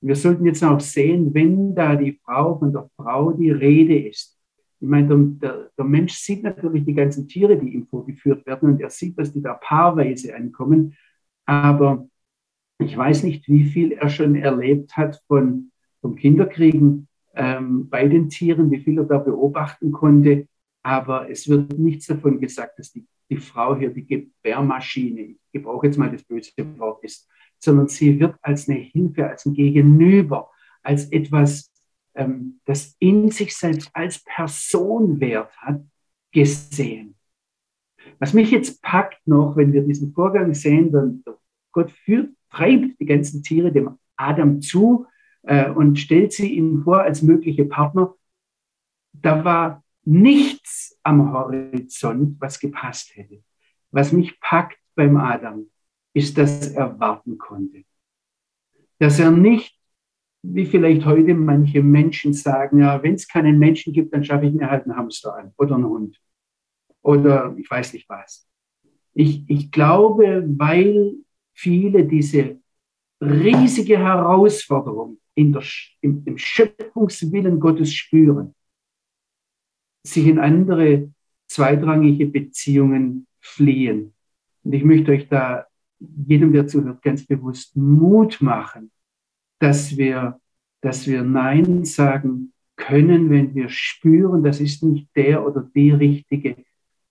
Wir sollten jetzt auch sehen, wenn da die Frau von der Frau die Rede ist. Ich meine, der, der, Mensch sieht natürlich die ganzen Tiere, die ihm vorgeführt werden, und er sieht, dass die da paarweise ankommen. Aber ich weiß nicht, wie viel er schon erlebt hat von, vom Kinderkriegen ähm, bei den Tieren, wie viel er da beobachten konnte. Aber es wird nichts davon gesagt, dass die, die Frau hier die Gebärmaschine, ich gebrauche jetzt mal das böse Wort, ist, sondern sie wird als eine Hilfe, als ein Gegenüber, als etwas, ähm, das in sich selbst als Person Wert hat, gesehen. Was mich jetzt packt noch, wenn wir diesen Vorgang sehen, dann Gott führt, treibt die ganzen Tiere dem Adam zu äh, und stellt sie ihm vor als mögliche Partner. Da war nichts am Horizont, was gepasst hätte. Was mich packt beim Adam, ist, dass er warten konnte. Dass er nicht, wie vielleicht heute manche Menschen sagen, ja, wenn es keinen Menschen gibt, dann schaffe ich mir halt einen Hamster an oder einen Hund oder ich weiß nicht was. Ich, ich glaube, weil viele diese riesige Herausforderung in der, im, im Schöpfungswillen Gottes spüren, sich in andere zweitrangige Beziehungen fliehen. Und ich möchte euch da, jedem, der zuhört, ganz bewusst Mut machen, dass wir, dass wir Nein sagen können, wenn wir spüren, das ist nicht der oder die Richtige.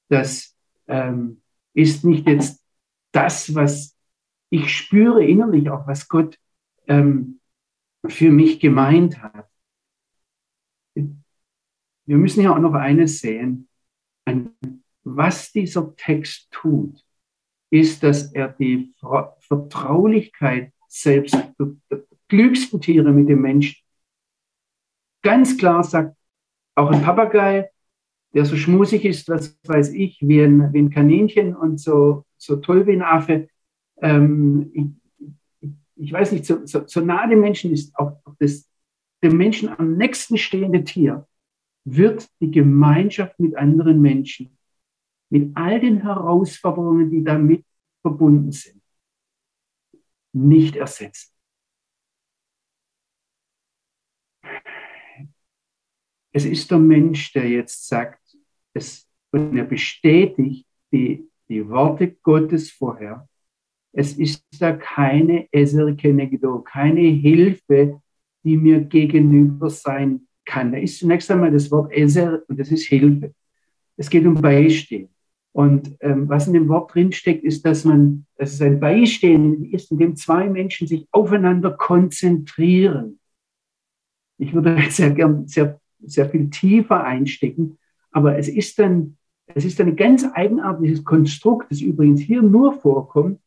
Das ähm, ist nicht jetzt das, was ich spüre innerlich auch, was Gott ähm, für mich gemeint hat. Wir müssen ja auch noch eines sehen, was dieser Text tut, ist, dass er die Vertraulichkeit selbst der klügsten Tiere mit dem Menschen ganz klar sagt, auch ein Papagei, der so schmusig ist, was weiß ich, wie ein, wie ein Kaninchen und so, so toll wie ein Affe, ähm, ich, weiß nicht, so, so, so nah dem Menschen ist auch das dem Menschen am nächsten stehende Tier, wird die Gemeinschaft mit anderen Menschen, mit all den Herausforderungen, die damit verbunden sind, nicht ersetzen. Es ist der Mensch, der jetzt sagt, es, und er bestätigt die, die Worte Gottes vorher es ist da keine Eser Kenegdo, keine Hilfe, die mir gegenüber sein kann. Da ist zunächst einmal das Wort Eser und das ist Hilfe. Es geht um Beistehen. Und ähm, was in dem Wort drinsteckt, ist, dass man, dass es ein Beistehen ist, in dem zwei Menschen sich aufeinander konzentrieren. Ich würde sehr gern sehr, sehr viel tiefer einstecken, aber es ist dann, es ist ein ganz eigenartiges Konstrukt, das übrigens hier nur vorkommt,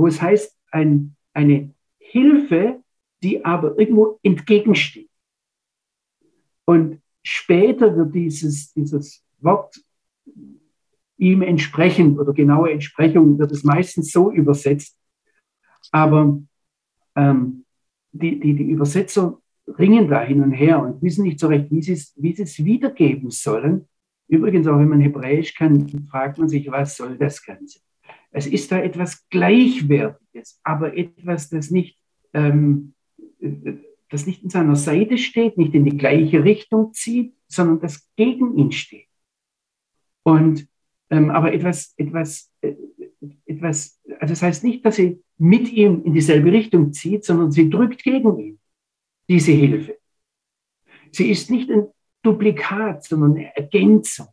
wo es heißt, ein, eine Hilfe, die aber irgendwo entgegensteht. Und später wird dieses, dieses Wort ihm entsprechend oder genaue Entsprechung wird es meistens so übersetzt. Aber ähm, die, die, die Übersetzer ringen da hin und her und wissen nicht so recht, wie sie wie sie es wiedergeben sollen. Übrigens, auch wenn man Hebräisch kann, fragt man sich, was soll das Ganze? Es ist da etwas Gleichwertiges, aber etwas, das nicht, ähm, das nicht in seiner Seite steht, nicht in die gleiche Richtung zieht, sondern das gegen ihn steht. Und ähm, aber etwas, etwas, äh, etwas, also das heißt nicht, dass sie mit ihm in dieselbe Richtung zieht, sondern sie drückt gegen ihn diese Hilfe. Sie ist nicht ein Duplikat, sondern eine Ergänzung.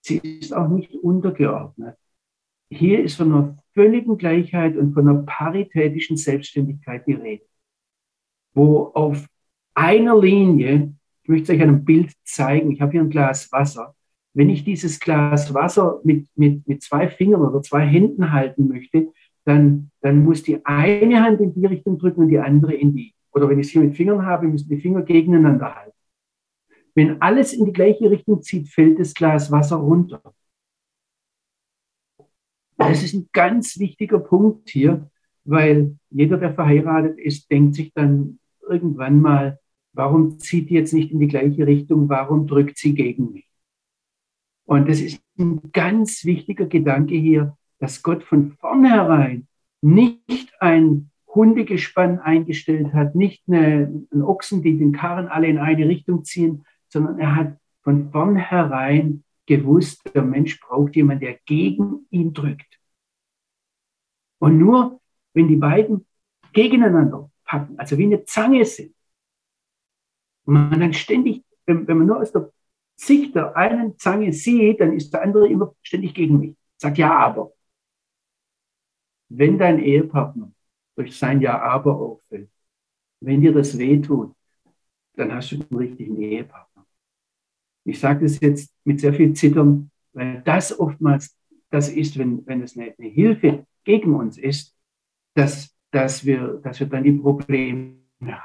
Sie ist auch nicht untergeordnet. Hier ist von einer völligen Gleichheit und von einer paritätischen Selbstständigkeit die Rede, wo auf einer Linie, ich möchte euch ein Bild zeigen, ich habe hier ein Glas Wasser, wenn ich dieses Glas Wasser mit, mit, mit zwei Fingern oder zwei Händen halten möchte, dann, dann muss die eine Hand in die Richtung drücken und die andere in die. Oder wenn ich es hier mit Fingern habe, müssen die Finger gegeneinander halten. Wenn alles in die gleiche Richtung zieht, fällt das Glas Wasser runter. Das ist ein ganz wichtiger Punkt hier, weil jeder, der verheiratet ist, denkt sich dann irgendwann mal, warum zieht die jetzt nicht in die gleiche Richtung? Warum drückt sie gegen mich? Und das ist ein ganz wichtiger Gedanke hier, dass Gott von vornherein nicht ein Hundegespann eingestellt hat, nicht eine, einen Ochsen, die den Karren alle in eine Richtung ziehen, sondern er hat von vornherein gewusst, der Mensch braucht jemanden, der gegen ihn drückt. Und nur wenn die beiden gegeneinander packen, also wie eine Zange sind, und man dann ständig, wenn, wenn man nur aus der Sicht der einen Zange sieht, dann ist der andere immer ständig gegen mich. Sagt ja, aber. Wenn dein Ehepartner durch sein Ja, aber auffällt, wenn dir das wehtut, dann hast du einen richtigen Ehepartner. Ich sage das jetzt mit sehr viel Zittern, weil das oftmals das ist, wenn, wenn es eine, Hilfe gegen uns ist, dass, dass, wir, dass wir dann die Probleme haben.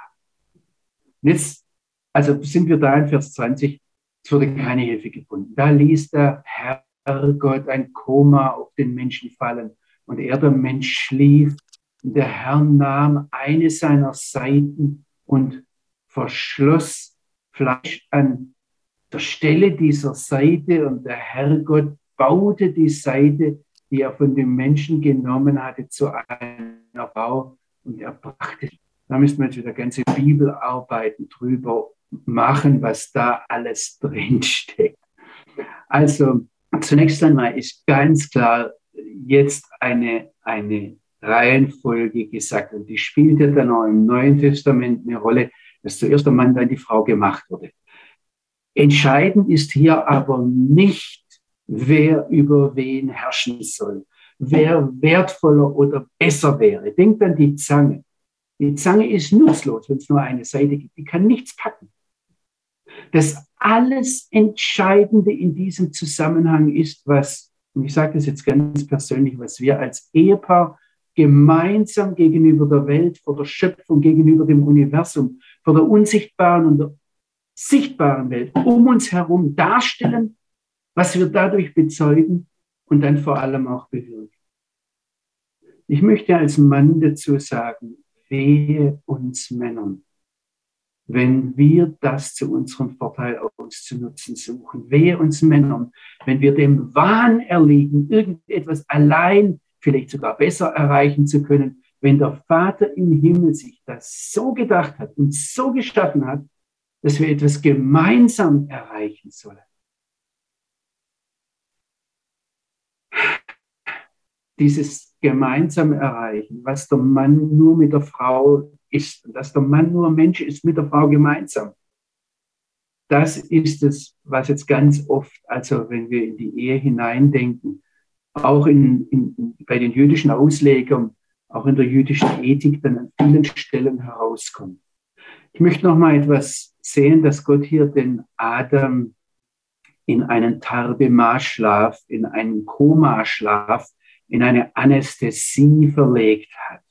Jetzt, also sind wir da in Vers 20, es wurde keine Hilfe gefunden. Da ließ der Herrgott ein Koma auf den Menschen fallen und er, der Mensch, schlief. Und der Herr nahm eine seiner Seiten und verschloss Fleisch an der Stelle dieser Seite und der Herrgott baute die Seite, die er von dem Menschen genommen hatte, zu einer Frau und er brachte. Da müssen wir jetzt wieder ganze Bibelarbeiten drüber machen, was da alles drinsteckt. Also zunächst einmal ist ganz klar jetzt eine, eine Reihenfolge gesagt und die spielt ja dann auch im Neuen Testament eine Rolle, dass zuerst der Mann, dann die Frau gemacht wurde. Entscheidend ist hier aber nicht, wer über wen herrschen soll, wer wertvoller oder besser wäre. Denkt an die Zange. Die Zange ist nutzlos, wenn es nur eine Seite gibt. Die kann nichts packen. Das alles Entscheidende in diesem Zusammenhang ist, was, und ich sage das jetzt ganz persönlich, was wir als Ehepaar gemeinsam gegenüber der Welt, vor der Schöpfung, gegenüber dem Universum, vor der unsichtbaren und der sichtbaren Welt um uns herum darstellen, was wir dadurch bezeugen und dann vor allem auch bewirken. Ich möchte als Mann dazu sagen, wehe uns Männern, wenn wir das zu unserem Vorteil auszunutzen suchen. Wehe uns Männern, wenn wir dem Wahn erliegen, irgendetwas allein, vielleicht sogar besser erreichen zu können, wenn der Vater im Himmel sich das so gedacht hat und so geschaffen hat, dass wir etwas gemeinsam erreichen sollen. Dieses gemeinsam erreichen, was der Mann nur mit der Frau ist, dass der Mann nur Mensch ist mit der Frau gemeinsam. Das ist es, was jetzt ganz oft, also wenn wir in die Ehe hineindenken, auch in, in, bei den jüdischen Auslegern, auch in der jüdischen Ethik dann an vielen Stellen herauskommt. Ich möchte noch mal etwas sehen, dass Gott hier den Adam in einen Tarbema-Schlaf, in einen Koma-Schlaf, in eine Anästhesie verlegt hat.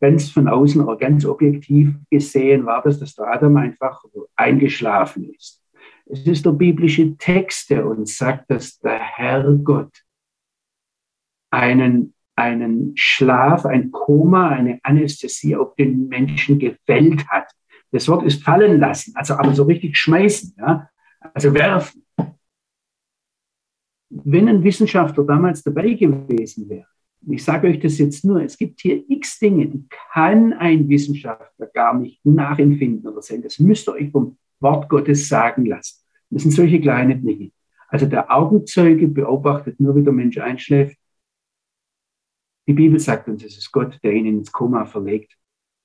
Ganz von außen ganz objektiv gesehen war das, dass der Adam einfach eingeschlafen ist. Es ist der biblische Text, der uns sagt, dass der Herrgott einen, einen Schlaf, ein Koma, eine Anästhesie auf den Menschen gefällt hat. Das Wort ist fallen lassen, also aber so richtig schmeißen, ja? also werfen. Wenn ein Wissenschaftler damals dabei gewesen wäre, ich sage euch das jetzt nur, es gibt hier x Dinge, die kann ein Wissenschaftler gar nicht nachempfinden oder sehen. Das müsst ihr euch vom Wort Gottes sagen lassen. Das sind solche kleine Dinge. Also der Augenzeuge beobachtet nur, wie der Mensch einschläft. Die Bibel sagt uns, es ist Gott, der ihn ins Koma verlegt.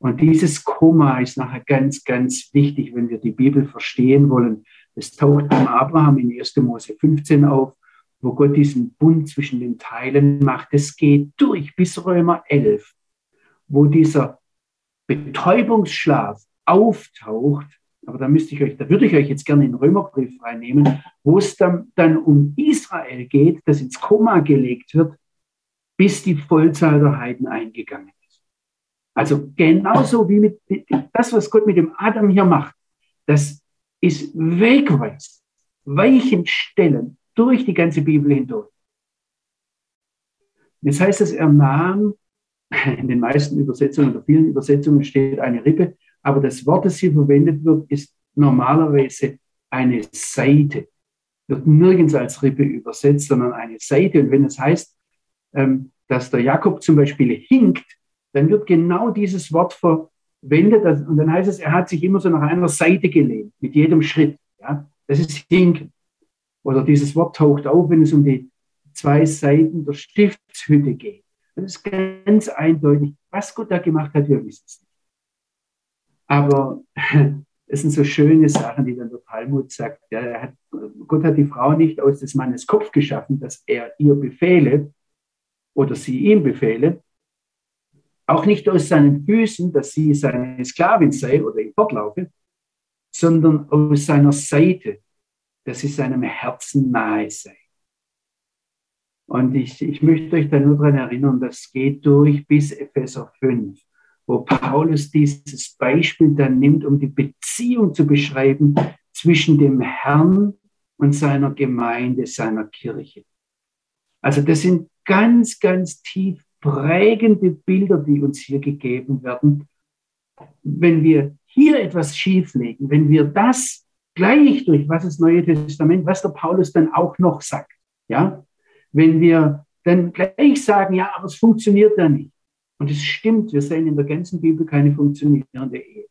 Und dieses Koma ist nachher ganz, ganz wichtig, wenn wir die Bibel verstehen wollen. Es taucht beim Abraham in 1. Mose 15 auf, wo Gott diesen Bund zwischen den Teilen macht. Es geht durch bis Römer 11, wo dieser Betäubungsschlaf auftaucht. Aber da müsste ich euch, da würde ich euch jetzt gerne in den Römerbrief reinnehmen, wo es dann, dann um Israel geht, das ins Koma gelegt wird, bis die Vollzahl der Heiden eingegangen also genauso wie mit das, was Gott mit dem Adam hier macht, das ist wegweisend, weichen Stellen durch die ganze Bibel hindurch. Jetzt heißt es, er nahm, in den meisten Übersetzungen oder vielen Übersetzungen steht eine Rippe, aber das Wort, das hier verwendet wird, ist normalerweise eine Seite. Wird nirgends als Rippe übersetzt, sondern eine Seite. Und wenn es heißt, ähm, dass der Jakob zum Beispiel hinkt, dann wird genau dieses Wort verwendet. Und dann heißt es, er hat sich immer so nach einer Seite gelehnt, mit jedem Schritt. Ja? Das ist hinken. Oder dieses Wort taucht auf, wenn es um die zwei Seiten der Stiftshütte geht. Das ist ganz eindeutig. Was Gott da gemacht hat, wir wissen es nicht. Aber es sind so schöne Sachen, die dann der Talmud sagt. Ja, hat, Gott hat die Frau nicht aus des Mannes Kopf geschaffen, dass er ihr befehle oder sie ihm befehle. Auch nicht aus seinen Füßen, dass sie seine Sklavin sei oder ihm fortlaufe, sondern aus seiner Seite, dass sie seinem Herzen nahe sei. Und ich, ich möchte euch da nur daran erinnern, das geht durch bis Epheser 5, wo Paulus dieses Beispiel dann nimmt, um die Beziehung zu beschreiben zwischen dem Herrn und seiner Gemeinde, seiner Kirche. Also das sind ganz, ganz tief prägende Bilder, die uns hier gegeben werden. Wenn wir hier etwas schieflegen, wenn wir das gleich durch was das Neue Testament, was der Paulus dann auch noch sagt, ja, wenn wir dann gleich sagen, ja, aber es funktioniert da nicht. Und es stimmt, wir sehen in der ganzen Bibel keine funktionierende Ehe.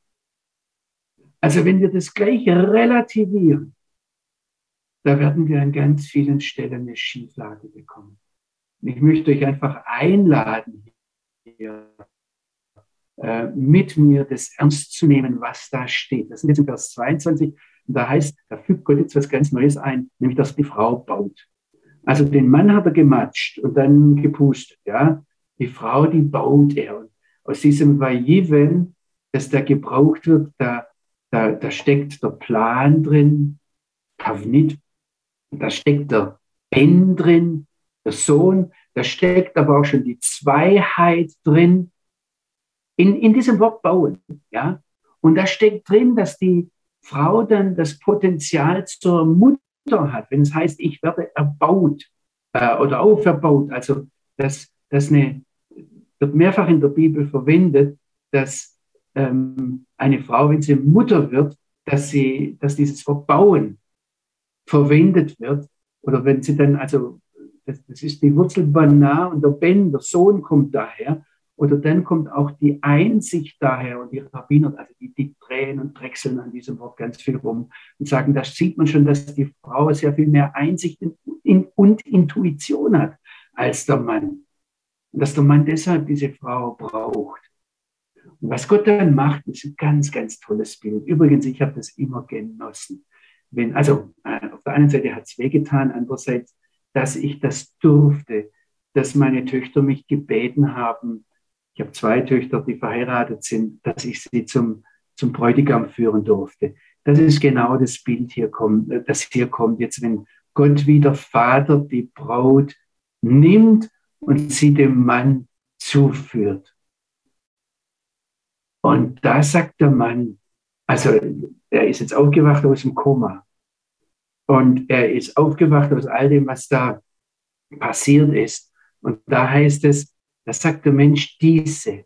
Also wenn wir das gleich relativieren, da werden wir an ganz vielen Stellen eine Schieflage bekommen. Ich möchte euch einfach einladen, hier, äh, mit mir das ernst zu nehmen, was da steht. Das ist jetzt in Vers 22. Und da heißt, da fügt Gott jetzt was ganz Neues ein, nämlich, dass die Frau baut. Also den Mann hat er gematscht und dann gepustet, ja. Die Frau, die baut er. Und aus diesem Vajiven, das da gebraucht wird, da, da, da steckt der Plan drin, Kavnit, da steckt der Ben drin, der Sohn, da steckt aber auch schon die Zweiheit drin, in, in diesem Wort bauen, ja. Und da steckt drin, dass die Frau dann das Potenzial zur Mutter hat, wenn es heißt, ich werde erbaut äh, oder auferbaut, also das, das eine, wird mehrfach in der Bibel verwendet, dass ähm, eine Frau, wenn sie Mutter wird, dass sie, dass dieses Wort bauen verwendet wird oder wenn sie dann, also das, das ist die Wurzel Bana und der Ben, der Sohn kommt daher oder dann kommt auch die Einsicht daher und die Rabbiner, also die, die drehen und drechseln an diesem Wort ganz viel rum und sagen, da sieht man schon, dass die Frau sehr viel mehr Einsicht in, in, und Intuition hat als der Mann. Und dass der Mann deshalb diese Frau braucht. Und was Gott dann macht, ist ein ganz, ganz tolles Bild. Übrigens, ich habe das immer genossen. Wenn, also äh, auf der einen Seite hat es wehgetan, andererseits, dass ich das durfte, dass meine Töchter mich gebeten haben, ich habe zwei Töchter, die verheiratet sind, dass ich sie zum, zum Bräutigam führen durfte. Das ist genau das Bild hier kommt, das hier kommt jetzt, wenn Gott wie der Vater die Braut nimmt und sie dem Mann zuführt. Und da sagt der Mann, also er ist jetzt aufgewacht aus dem Koma und er ist aufgewacht aus all dem, was da passiert ist. Und da heißt es, da sagt der Mensch diese.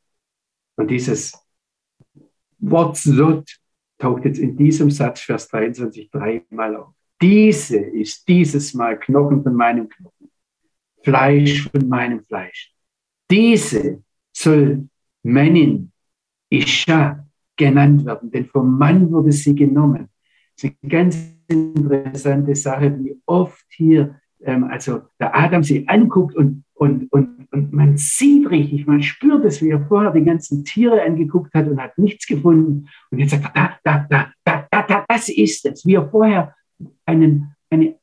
Und dieses Wort Sot taucht jetzt in diesem Satz, Vers 23, dreimal auf. Diese ist dieses Mal Knochen von meinem Knochen, Fleisch von meinem Fleisch. Diese soll Männin, Isha genannt werden, denn vom Mann wurde sie genommen. Das ist eine ganz interessante Sache, wie oft hier, ähm, also der Adam sie anguckt und und, und, und man sieht richtig, man spürt es, wie er vorher die ganzen Tiere angeguckt hat und hat nichts gefunden. Und jetzt sagt er, da, da, da, da, da, da das ist es. Wie er vorher einen, eine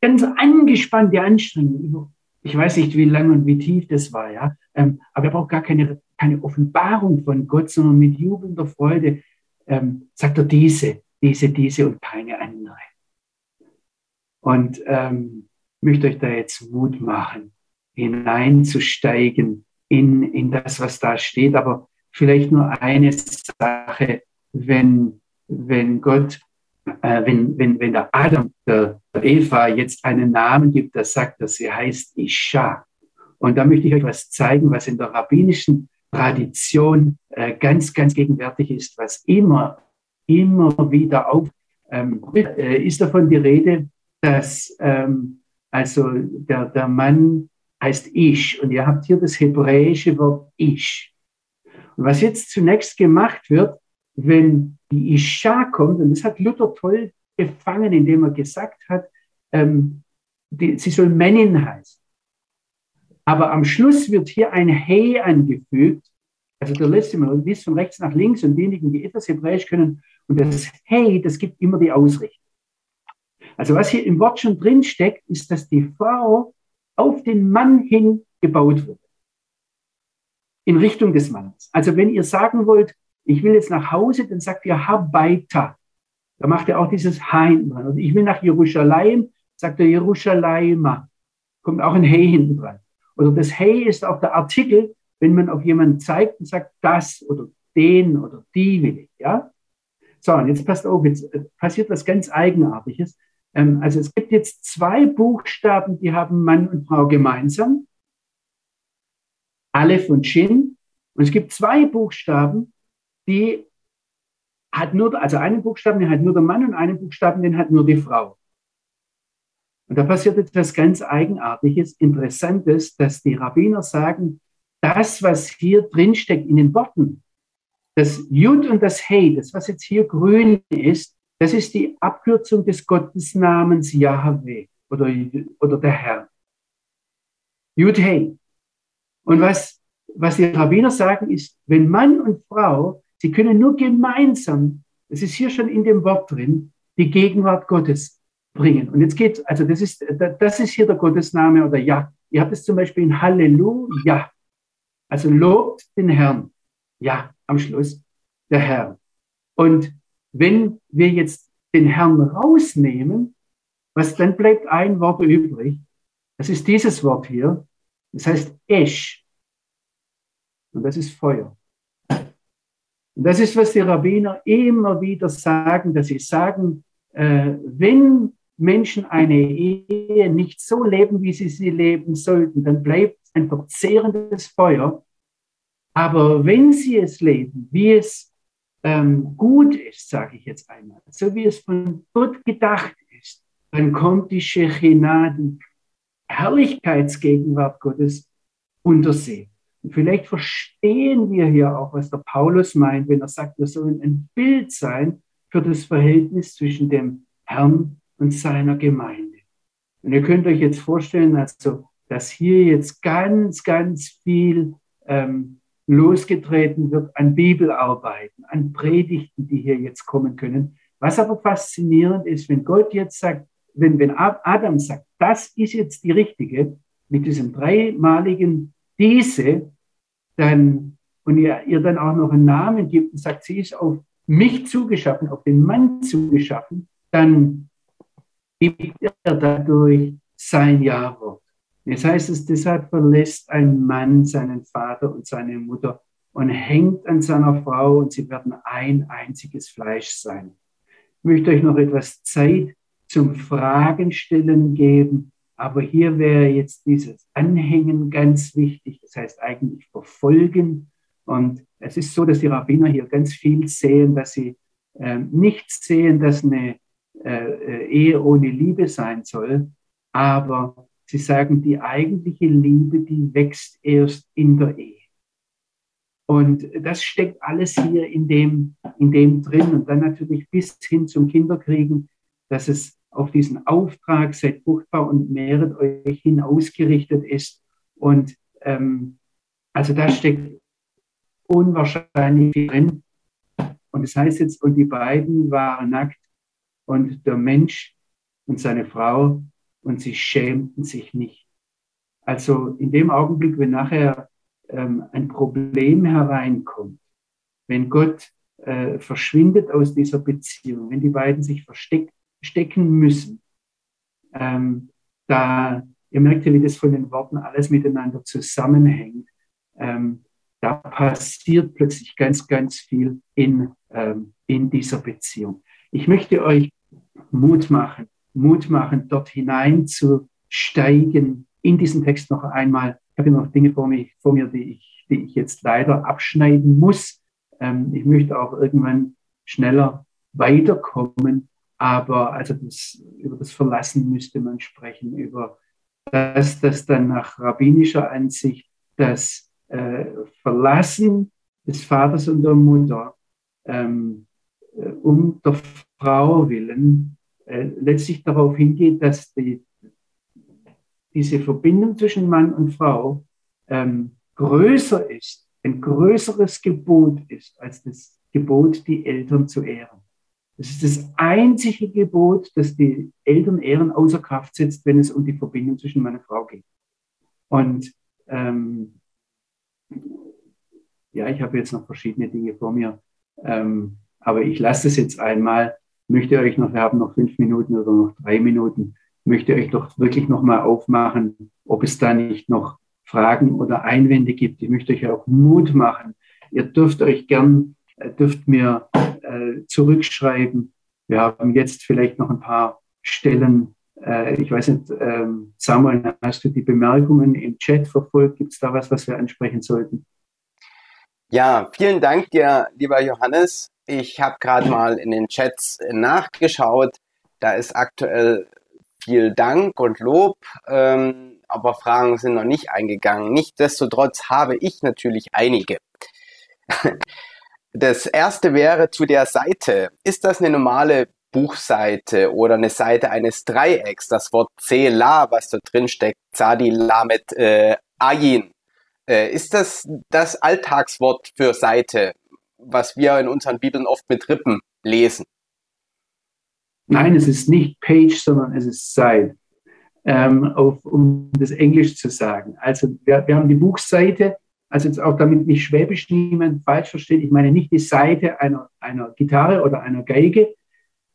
ganz angespannte Anstrengung, ich weiß nicht, wie lang und wie tief das war, ja, ähm, aber er braucht gar keine, keine Offenbarung von Gott, sondern mit jubelnder Freude ähm, sagt er diese, diese, diese und keine andere. Und ähm, möchte euch da jetzt Mut machen hineinzusteigen in, in das, was da steht. Aber vielleicht nur eine Sache, wenn, wenn Gott, äh, wenn, wenn, wenn der Adam der, Eva jetzt einen Namen gibt, der sagt, dass sie heißt Isha. Und da möchte ich euch was zeigen, was in der rabbinischen Tradition äh, ganz, ganz gegenwärtig ist, was immer, immer wieder auf ähm, äh, ist davon die Rede, dass ähm, also der, der Mann heißt Ich und ihr habt hier das hebräische Wort Ich. Und was jetzt zunächst gemacht wird, wenn die Isha kommt, und das hat Luther toll gefangen, indem er gesagt hat, ähm, die, sie soll Männin heißen. Aber am Schluss wird hier ein He angefügt. Also der letzte Mal liest von rechts nach links und diejenigen, die etwas Hebräisch können. Und das Hey, das gibt immer die Ausrichtung. Also was hier im Wort schon drin steckt, ist, dass die Frau auf den Mann hin gebaut wird. In Richtung des Mannes. Also wenn ihr sagen wollt, ich will jetzt nach Hause, dann sagt ihr Habaita. Da macht er auch dieses H hinten dran. Und ich will nach Jerusalem, sagt er Jerusalema. Kommt auch ein Hey hinten dran. Oder das Hey ist auch der Artikel, wenn man auf jemanden zeigt und sagt das oder den oder die will ich. Ja? So, und jetzt passt auf, jetzt äh, passiert was ganz Eigenartiges. Ähm, also es gibt jetzt zwei Buchstaben, die haben Mann und Frau gemeinsam. Aleph und Shin. Und es gibt zwei Buchstaben, die hat nur, also einen Buchstaben, den hat nur der Mann und einen Buchstaben, den hat nur die Frau. Und da passiert etwas ganz Eigenartiges, Interessantes, dass die Rabbiner sagen, das, was hier drinsteckt in den Worten, das Jud und das Hey, das, was jetzt hier grün ist, das ist die Abkürzung des Gottesnamens Yahweh oder, oder der Herr. Jud Hey. Und was, was die Rabbiner sagen, ist, wenn Mann und Frau Sie können nur gemeinsam, das ist hier schon in dem Wort drin, die Gegenwart Gottes bringen. Und jetzt geht, also das ist, das ist hier der Gottesname oder Ja. Ihr habt es zum Beispiel in Halleluja. Also lobt den Herrn. Ja, am Schluss der Herr. Und wenn wir jetzt den Herrn rausnehmen, was dann bleibt ein Wort übrig. Das ist dieses Wort hier. Das heißt Esch. Und das ist Feuer. Und das ist, was die Rabbiner immer wieder sagen, dass sie sagen, äh, wenn Menschen eine Ehe nicht so leben, wie sie sie leben sollten, dann bleibt ein verzehrendes Feuer. Aber wenn sie es leben, wie es ähm, gut ist, sage ich jetzt einmal, so wie es von Gott gedacht ist, dann kommt die Shechinah, die Herrlichkeitsgegenwart Gottes unter sie. Und vielleicht verstehen wir hier auch, was der Paulus meint, wenn er sagt, wir sollen ein Bild sein für das Verhältnis zwischen dem Herrn und seiner Gemeinde. Und ihr könnt euch jetzt vorstellen, also, dass hier jetzt ganz, ganz viel ähm, losgetreten wird an Bibelarbeiten, an Predigten, die hier jetzt kommen können. Was aber faszinierend ist, wenn Gott jetzt sagt, wenn, wenn Adam sagt, das ist jetzt die richtige, mit diesem dreimaligen diese, dann, und ihr, ihr dann auch noch einen Namen gibt und sagt, sie ist auf mich zugeschaffen, auf den Mann zugeschaffen, dann gibt er dadurch sein Ja-Wort. Das heißt es, deshalb verlässt ein Mann seinen Vater und seine Mutter und hängt an seiner Frau und sie werden ein einziges Fleisch sein. Ich möchte euch noch etwas Zeit zum Fragen stellen geben. Aber hier wäre jetzt dieses Anhängen ganz wichtig, das heißt eigentlich verfolgen. Und es ist so, dass die Rabbiner hier ganz viel sehen, dass sie äh, nicht sehen, dass eine äh, Ehe ohne Liebe sein soll, aber sie sagen, die eigentliche Liebe, die wächst erst in der Ehe. Und das steckt alles hier in dem, in dem drin und dann natürlich bis hin zum Kinderkriegen, dass es auf diesen Auftrag, seid fruchtbar und mehret euch hin ausgerichtet ist. Und ähm, also da steckt unwahrscheinlich viel drin. Und das heißt jetzt, und die beiden waren nackt und der Mensch und seine Frau und sie schämten sich nicht. Also in dem Augenblick, wenn nachher ähm, ein Problem hereinkommt, wenn Gott äh, verschwindet aus dieser Beziehung, wenn die beiden sich versteckt stecken müssen. Ähm, da, ihr merkt ja, wie das von den Worten alles miteinander zusammenhängt. Ähm, da passiert plötzlich ganz, ganz viel in, ähm, in dieser Beziehung. Ich möchte euch Mut machen, Mut machen, dort hinein zu steigen, in diesen Text noch einmal Ich habe noch Dinge vor, mich, vor mir, die ich, die ich jetzt leider abschneiden muss. Ähm, ich möchte auch irgendwann schneller weiterkommen. Aber also das, über das Verlassen müsste man sprechen, über das, das dann nach rabbinischer Ansicht das äh, Verlassen des Vaters und der Mutter ähm, äh, um der Frau willen letztlich darauf hingeht, dass die, diese Verbindung zwischen Mann und Frau ähm, größer ist, ein größeres Gebot ist als das Gebot, die Eltern zu ehren. Das ist das einzige Gebot, das die Eltern ehren außer Kraft setzt, wenn es um die Verbindung zwischen Mann und Frau geht. Und ähm, ja, ich habe jetzt noch verschiedene Dinge vor mir, ähm, aber ich lasse es jetzt einmal. Möchte euch noch, wir haben noch fünf Minuten oder noch drei Minuten, möchte euch doch wirklich noch mal aufmachen, ob es da nicht noch Fragen oder Einwände gibt. Ich möchte euch auch Mut machen. Ihr dürft euch gern, äh, dürft mir äh, zurückschreiben. Wir haben jetzt vielleicht noch ein paar Stellen. Äh, ich weiß nicht, ähm, Samuel, hast du die Bemerkungen im Chat verfolgt? Gibt es da was, was wir ansprechen sollten? Ja, vielen Dank dir, lieber Johannes. Ich habe gerade mal in den Chats nachgeschaut. Da ist aktuell viel Dank und Lob, ähm, aber Fragen sind noch nicht eingegangen. Nichtsdestotrotz habe ich natürlich einige. Das erste wäre zu der Seite. Ist das eine normale Buchseite oder eine Seite eines Dreiecks? Das Wort Zela, was da drin steckt, Zadi Lamet äh, Ayin. Äh, ist das das Alltagswort für Seite, was wir in unseren Bibeln oft mit Rippen lesen? Nein, es ist nicht Page, sondern es ist Side, ähm, auf, um das Englisch zu sagen. Also wir, wir haben die Buchseite also jetzt auch damit mich Schwäbisch niemand falsch versteht, ich meine nicht die Seite einer, einer Gitarre oder einer Geige,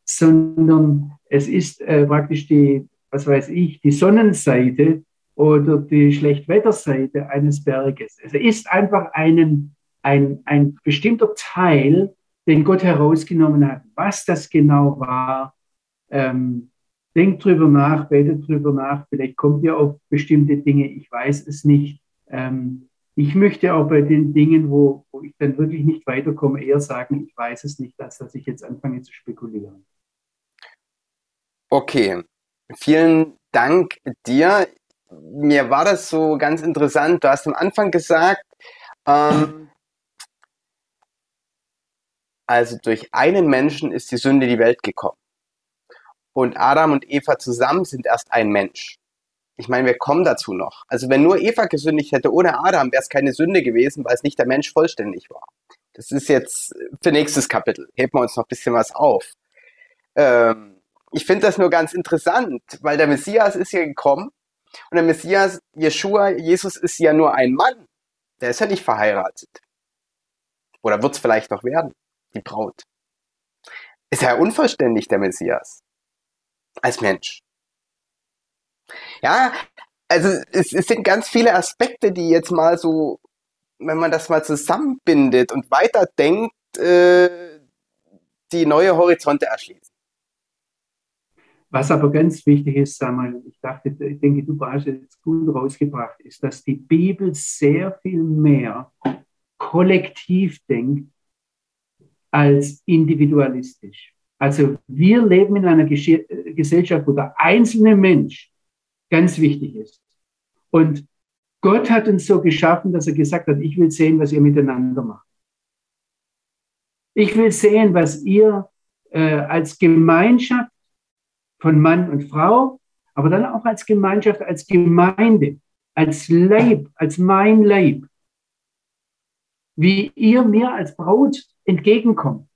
sondern es ist äh, praktisch die, was weiß ich, die Sonnenseite oder die Schlechtwetterseite eines Berges. Es ist einfach einen, ein, ein bestimmter Teil, den Gott herausgenommen hat. Was das genau war, ähm, denkt drüber nach, betet drüber nach, vielleicht kommt ihr auf bestimmte Dinge, ich weiß es nicht. Ähm, ich möchte auch bei den Dingen, wo, wo ich dann wirklich nicht weiterkomme, eher sagen, ich weiß es nicht, als dass ich jetzt anfange zu spekulieren. Okay, vielen Dank dir. Mir war das so ganz interessant. Du hast am Anfang gesagt, ähm, also durch einen Menschen ist die Sünde in die Welt gekommen. Und Adam und Eva zusammen sind erst ein Mensch ich meine, wir kommen dazu noch. Also wenn nur Eva gesündigt hätte ohne Adam, wäre es keine Sünde gewesen, weil es nicht der Mensch vollständig war. Das ist jetzt für nächstes Kapitel. Heben wir uns noch ein bisschen was auf. Ähm, ich finde das nur ganz interessant, weil der Messias ist ja gekommen und der Messias, Jeshua, Jesus ist ja nur ein Mann. Der ist ja nicht verheiratet. Oder wird es vielleicht noch werden, die Braut. Ist ja unvollständig, der Messias. Als Mensch. Ja, also es, es sind ganz viele Aspekte, die jetzt mal so, wenn man das mal zusammenbindet und weiterdenkt, äh, die neue Horizonte erschließen. Was aber ganz wichtig ist, Samuel, ich dachte, ich denke, du hast jetzt gut rausgebracht, ist, dass die Bibel sehr viel mehr kollektiv denkt als individualistisch. Also wir leben in einer Gesellschaft, wo der einzelne Mensch ganz wichtig ist. Und Gott hat uns so geschaffen, dass er gesagt hat, ich will sehen, was ihr miteinander macht. Ich will sehen, was ihr äh, als Gemeinschaft von Mann und Frau, aber dann auch als Gemeinschaft, als Gemeinde, als Leib, als mein Leib, wie ihr mir als Braut entgegenkommt.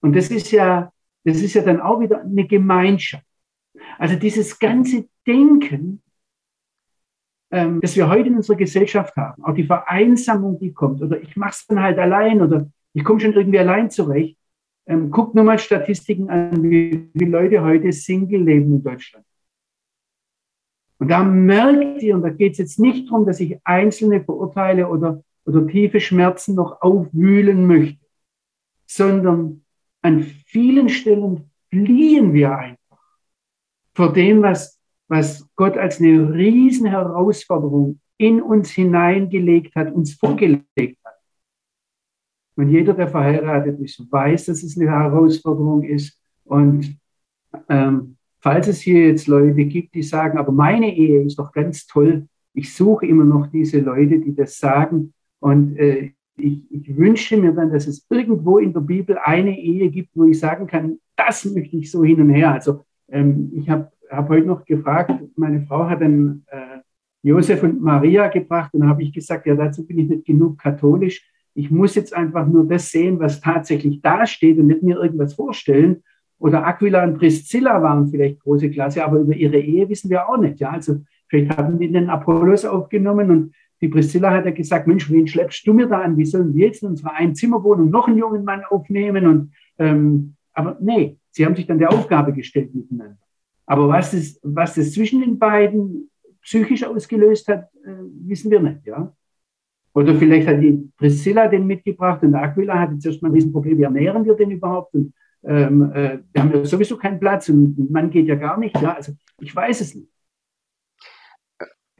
Und das ist ja, das ist ja dann auch wieder eine Gemeinschaft. Also dieses ganze Denken, ähm, das wir heute in unserer Gesellschaft haben, auch die Vereinsamung, die kommt, oder ich mache es dann halt allein oder ich komme schon irgendwie allein zurecht. Ähm, guckt nur mal Statistiken an, wie, wie Leute heute Single leben in Deutschland. Und da merkt ihr, und da geht es jetzt nicht darum, dass ich Einzelne verurteile oder, oder tiefe Schmerzen noch aufwühlen möchte, sondern an vielen Stellen fliehen wir einfach vor dem, was was Gott als eine riesen Herausforderung in uns hineingelegt hat, uns vorgelegt hat. Und jeder, der verheiratet ist, weiß, dass es eine Herausforderung ist. Und ähm, falls es hier jetzt Leute gibt, die sagen, aber meine Ehe ist doch ganz toll, ich suche immer noch diese Leute, die das sagen. Und äh, ich, ich wünsche mir dann, dass es irgendwo in der Bibel eine Ehe gibt, wo ich sagen kann, das möchte ich so hin und her. Also ähm, ich habe hab heute noch gefragt, meine Frau hat dann äh, Josef und Maria gebracht und habe ich gesagt, ja, dazu bin ich nicht genug katholisch. Ich muss jetzt einfach nur das sehen, was tatsächlich da steht und nicht mir irgendwas vorstellen. Oder Aquila und Priscilla waren vielleicht große Klasse, aber über ihre Ehe wissen wir auch nicht. Ja, also vielleicht haben die den Apollos aufgenommen und die Priscilla hat ja gesagt, Mensch, wen schleppst du mir da an? Wie sollen wir jetzt in unserer Einzimmerwohnung noch einen jungen Mann aufnehmen? Und, ähm, aber nee, sie haben sich dann der Aufgabe gestellt miteinander. Aber was das, was das zwischen den beiden psychisch ausgelöst hat, äh, wissen wir nicht, ja. Oder vielleicht hat die Priscilla den mitgebracht und Aquila hatte zuerst mal ein Riesenproblem, wie ernähren wir den überhaupt? Und ähm, äh, wir haben ja sowieso keinen Platz und Mann geht ja gar nicht, ja. Also ich weiß es nicht.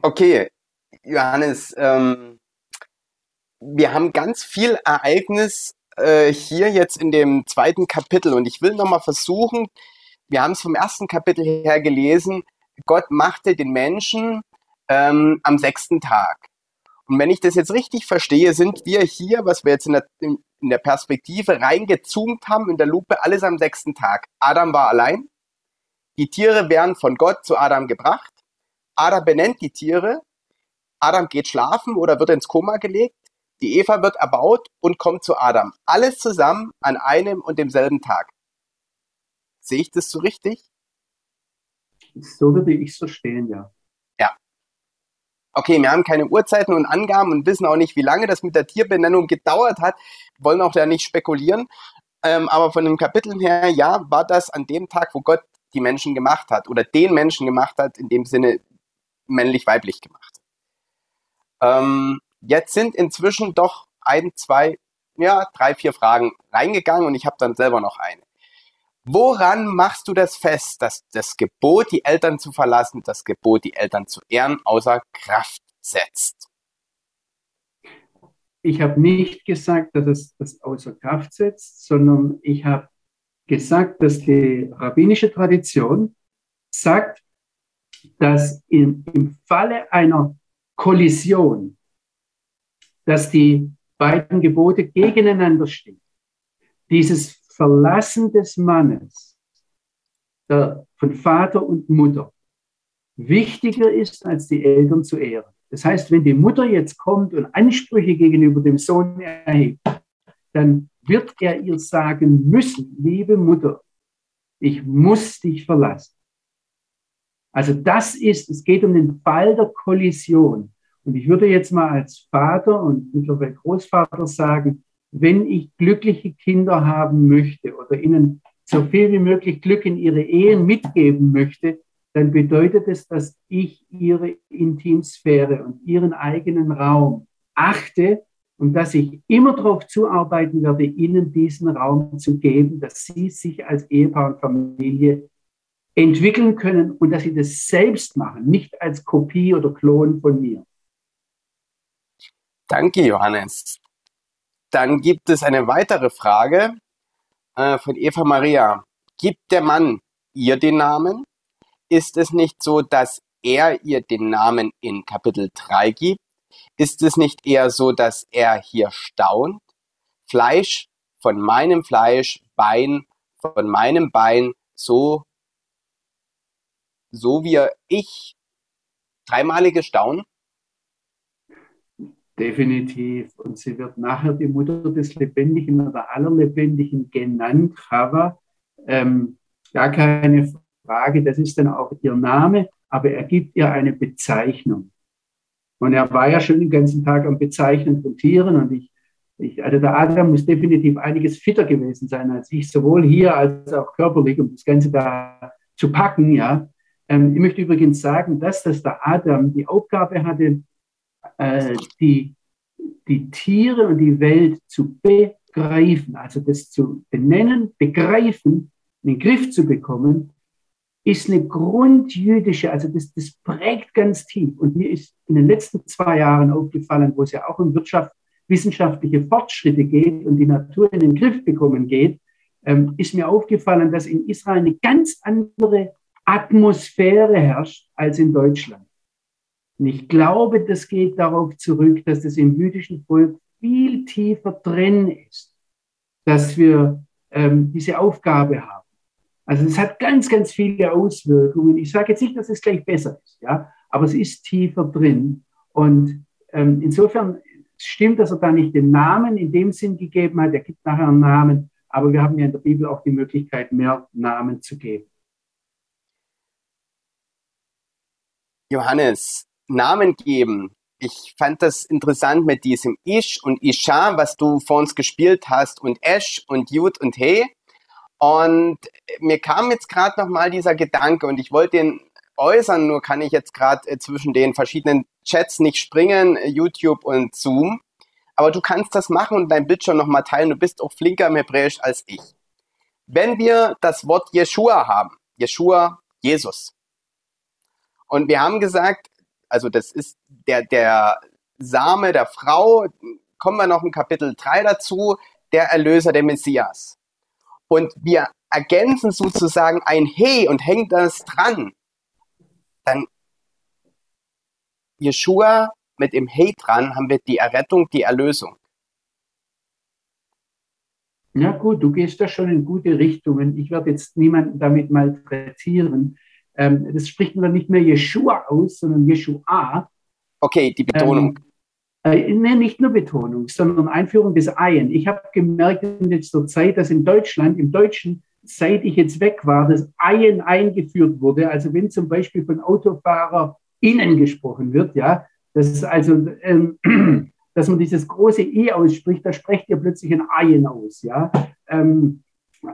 Okay, Johannes, ähm, wir haben ganz viel Ereignis äh, hier jetzt in dem zweiten Kapitel und ich will nochmal versuchen, wir haben es vom ersten Kapitel her gelesen, Gott machte den Menschen ähm, am sechsten Tag. Und wenn ich das jetzt richtig verstehe, sind wir hier, was wir jetzt in der, in der Perspektive reingezoomt haben, in der Lupe, alles am sechsten Tag. Adam war allein. Die Tiere werden von Gott zu Adam gebracht. Adam benennt die Tiere. Adam geht schlafen oder wird ins Koma gelegt. Die Eva wird erbaut und kommt zu Adam. Alles zusammen an einem und demselben Tag. Sehe ich das so richtig? So würde ich es verstehen, ja. Ja. Okay, wir haben keine Uhrzeiten und Angaben und wissen auch nicht, wie lange das mit der Tierbenennung gedauert hat. Wollen auch da nicht spekulieren. Ähm, aber von den Kapiteln her, ja, war das an dem Tag, wo Gott die Menschen gemacht hat oder den Menschen gemacht hat, in dem Sinne männlich-weiblich gemacht. Ähm, jetzt sind inzwischen doch ein, zwei, ja, drei, vier Fragen reingegangen und ich habe dann selber noch eine. Woran machst du das fest, dass das Gebot, die Eltern zu verlassen, das Gebot, die Eltern zu ehren, außer Kraft setzt? Ich habe nicht gesagt, dass es das außer Kraft setzt, sondern ich habe gesagt, dass die rabbinische Tradition sagt, dass im, im Falle einer Kollision, dass die beiden Gebote gegeneinander stehen. Dieses Verlassen des Mannes der, von Vater und Mutter wichtiger ist, als die Eltern zu ehren. Das heißt, wenn die Mutter jetzt kommt und Ansprüche gegenüber dem Sohn erhebt, dann wird er ihr sagen müssen, liebe Mutter, ich muss dich verlassen. Also das ist, es geht um den Fall der Kollision. Und ich würde jetzt mal als Vater und mittlerweile Großvater sagen, wenn ich glückliche Kinder haben möchte oder ihnen so viel wie möglich Glück in ihre Ehen mitgeben möchte, dann bedeutet es, dass ich ihre Intimsphäre und ihren eigenen Raum achte und dass ich immer darauf zuarbeiten werde, ihnen diesen Raum zu geben, dass sie sich als Ehepaar und Familie entwickeln können und dass sie das selbst machen, nicht als Kopie oder Klon von mir. Danke, Johannes. Dann gibt es eine weitere Frage äh, von Eva Maria. Gibt der Mann ihr den Namen? Ist es nicht so, dass er ihr den Namen in Kapitel 3 gibt? Ist es nicht eher so, dass er hier staunt? Fleisch von meinem Fleisch, Bein von meinem Bein, so, so wie ich dreimalige Staunen? Definitiv. Und sie wird nachher die Mutter des Lebendigen oder aller Lebendigen genannt, Chava. Ähm, gar keine Frage, das ist dann auch ihr Name, aber er gibt ihr eine Bezeichnung. Und er war ja schon den ganzen Tag am Bezeichnen von Tieren und ich, ich, also der Adam muss definitiv einiges fitter gewesen sein als ich, sowohl hier als auch körperlich, um das Ganze da zu packen, ja. Ähm, ich möchte übrigens sagen, dass, dass der Adam die Aufgabe hatte, äh, die, die Tiere und die Welt zu begreifen, also das zu benennen, begreifen, in den Griff zu bekommen, ist eine grundjüdische, also das, das prägt ganz tief. Und mir ist in den letzten zwei Jahren aufgefallen, wo es ja auch um Wirtschaft, wissenschaftliche Fortschritte geht und die Natur in den Griff bekommen geht, ähm, ist mir aufgefallen, dass in Israel eine ganz andere Atmosphäre herrscht als in Deutschland. Und ich glaube, das geht darauf zurück, dass das im jüdischen Volk viel tiefer drin ist, dass wir ähm, diese Aufgabe haben. Also es hat ganz, ganz viele Auswirkungen. Ich sage jetzt nicht, dass es gleich besser ist, ja, aber es ist tiefer drin. Und ähm, insofern stimmt, dass er da nicht den Namen in dem Sinn gegeben hat. Er gibt nachher einen Namen, aber wir haben ja in der Bibel auch die Möglichkeit, mehr Namen zu geben. Johannes, Namen geben. Ich fand das interessant mit diesem Ish und Isha, was du vor uns gespielt hast, und Esh und Jud und He. Und mir kam jetzt gerade noch mal dieser Gedanke und ich wollte den äußern, nur kann ich jetzt gerade äh, zwischen den verschiedenen Chats nicht springen, YouTube und Zoom. Aber du kannst das machen und dein Bildschirm noch mal teilen. Du bist auch flinker im Hebräisch als ich. Wenn wir das Wort Jeshua haben, Jeshua, Jesus. Und wir haben gesagt, also das ist der, der Same der Frau, kommen wir noch in Kapitel 3 dazu, der Erlöser, der Messias. Und wir ergänzen sozusagen ein He und hängen das dran. Dann Jeshua mit dem He dran haben wir die Errettung, die Erlösung. Ja gut, du gehst da schon in gute Richtungen. Ich werde jetzt niemanden damit malträtieren. Ähm, das spricht man nicht mehr Jeshua aus, sondern Jeshua. Okay, die Betonung. Ähm, äh, nee, nicht nur Betonung, sondern Einführung des Eien. Ich habe gemerkt in letzter Zeit, dass in Deutschland, im Deutschen, seit ich jetzt weg war, das Eien eingeführt wurde. Also wenn zum Beispiel von AutofahrerInnen gesprochen wird, ja, das ist also, ähm, dass man dieses große E ausspricht, da spricht ihr plötzlich ein Eien aus, ja, ähm,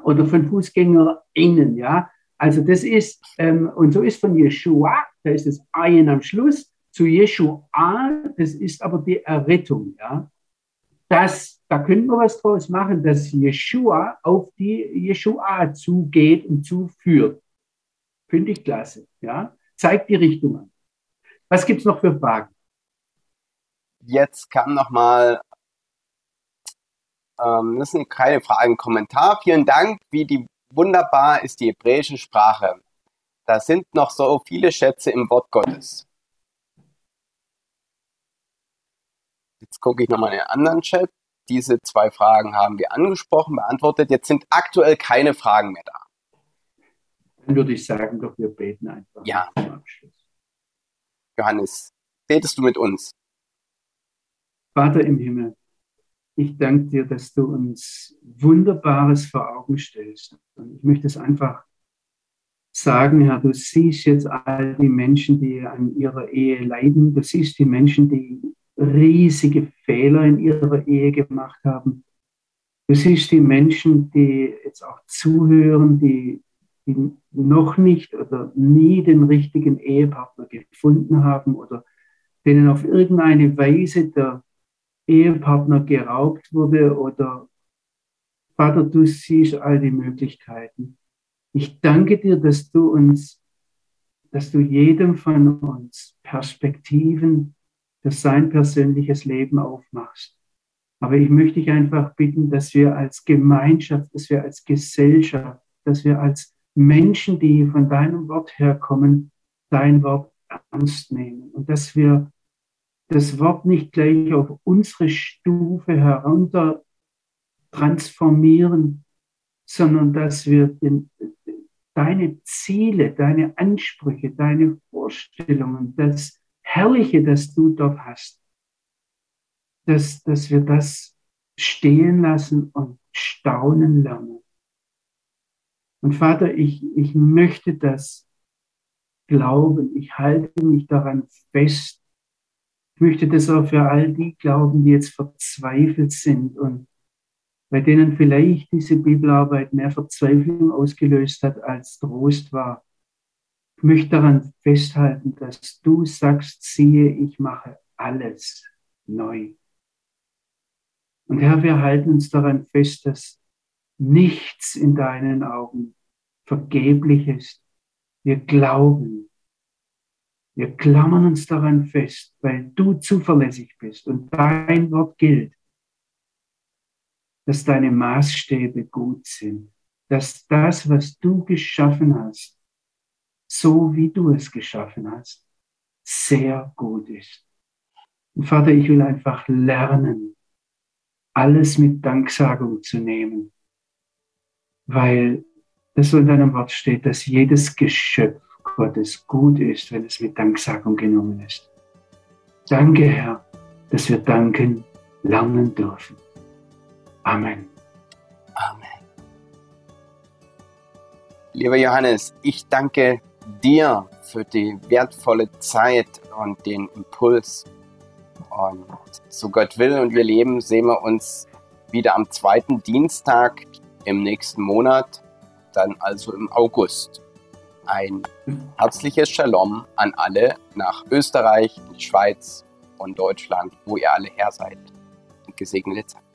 oder von FußgängerInnen, ja. Also das ist, ähm, und so ist von Yeshua, da ist das Ayin am Schluss, zu Yeshua, das ist aber die Errettung. Ja? Das, da könnte man was draus machen, dass Yeshua auf die Yeshua zugeht und zuführt. Finde ich klasse. Ja? Zeigt die Richtung an. Was gibt es noch für Fragen? Jetzt kam nochmal, ähm, das sind keine Fragen, Kommentar. Vielen Dank, wie die wunderbar ist die hebräische Sprache. Da sind noch so viele Schätze im Wort Gottes. Jetzt gucke ich nochmal in den anderen Chat. Diese zwei Fragen haben wir angesprochen, beantwortet. Jetzt sind aktuell keine Fragen mehr da. Dann würde ich sagen, doch wir beten einfach. Ja. Johannes, betest du mit uns? Vater im Himmel, ich danke dir, dass du uns Wunderbares vor Augen stellst. Und ich möchte es einfach sagen, Herr, du siehst jetzt all die Menschen, die an ihrer Ehe leiden. Du siehst die Menschen, die riesige Fehler in ihrer Ehe gemacht haben. Du siehst die Menschen, die jetzt auch zuhören, die, die noch nicht oder nie den richtigen Ehepartner gefunden haben oder denen auf irgendeine Weise der Ehepartner geraubt wurde oder Vater, du siehst all die Möglichkeiten. Ich danke dir, dass du uns, dass du jedem von uns Perspektiven für sein persönliches Leben aufmachst. Aber ich möchte dich einfach bitten, dass wir als Gemeinschaft, dass wir als Gesellschaft, dass wir als Menschen, die von deinem Wort herkommen, dein Wort ernst nehmen und dass wir das Wort nicht gleich auf unsere Stufe herunter transformieren, sondern dass wir den, deine Ziele, deine Ansprüche, deine Vorstellungen, das Herrliche, das du dort hast, dass, dass wir das stehen lassen und staunen lernen. Und Vater, ich, ich möchte das glauben. Ich halte mich daran fest, ich möchte das auch für all die glauben, die jetzt verzweifelt sind und bei denen vielleicht diese Bibelarbeit mehr Verzweiflung ausgelöst hat, als Trost war. Ich möchte daran festhalten, dass du sagst, siehe, ich mache alles neu. Und Herr, wir halten uns daran fest, dass nichts in deinen Augen vergeblich ist, Wir glauben. Wir klammern uns daran fest, weil du zuverlässig bist und dein Wort gilt, dass deine Maßstäbe gut sind, dass das, was du geschaffen hast, so wie du es geschaffen hast, sehr gut ist. Und Vater, ich will einfach lernen, alles mit Danksagung zu nehmen, weil das so in deinem Wort steht, dass jedes Geschöpf Gottes gut ist, wenn es mit Danksagung genommen ist. Danke, Herr, dass wir danken lernen dürfen. Amen. Amen. Lieber Johannes, ich danke dir für die wertvolle Zeit und den Impuls. Und so Gott will und wir leben, sehen wir uns wieder am zweiten Dienstag im nächsten Monat, dann also im August. Ein herzliches Shalom an alle nach Österreich, die Schweiz und Deutschland, wo ihr alle her seid. Und gesegnete Zeit.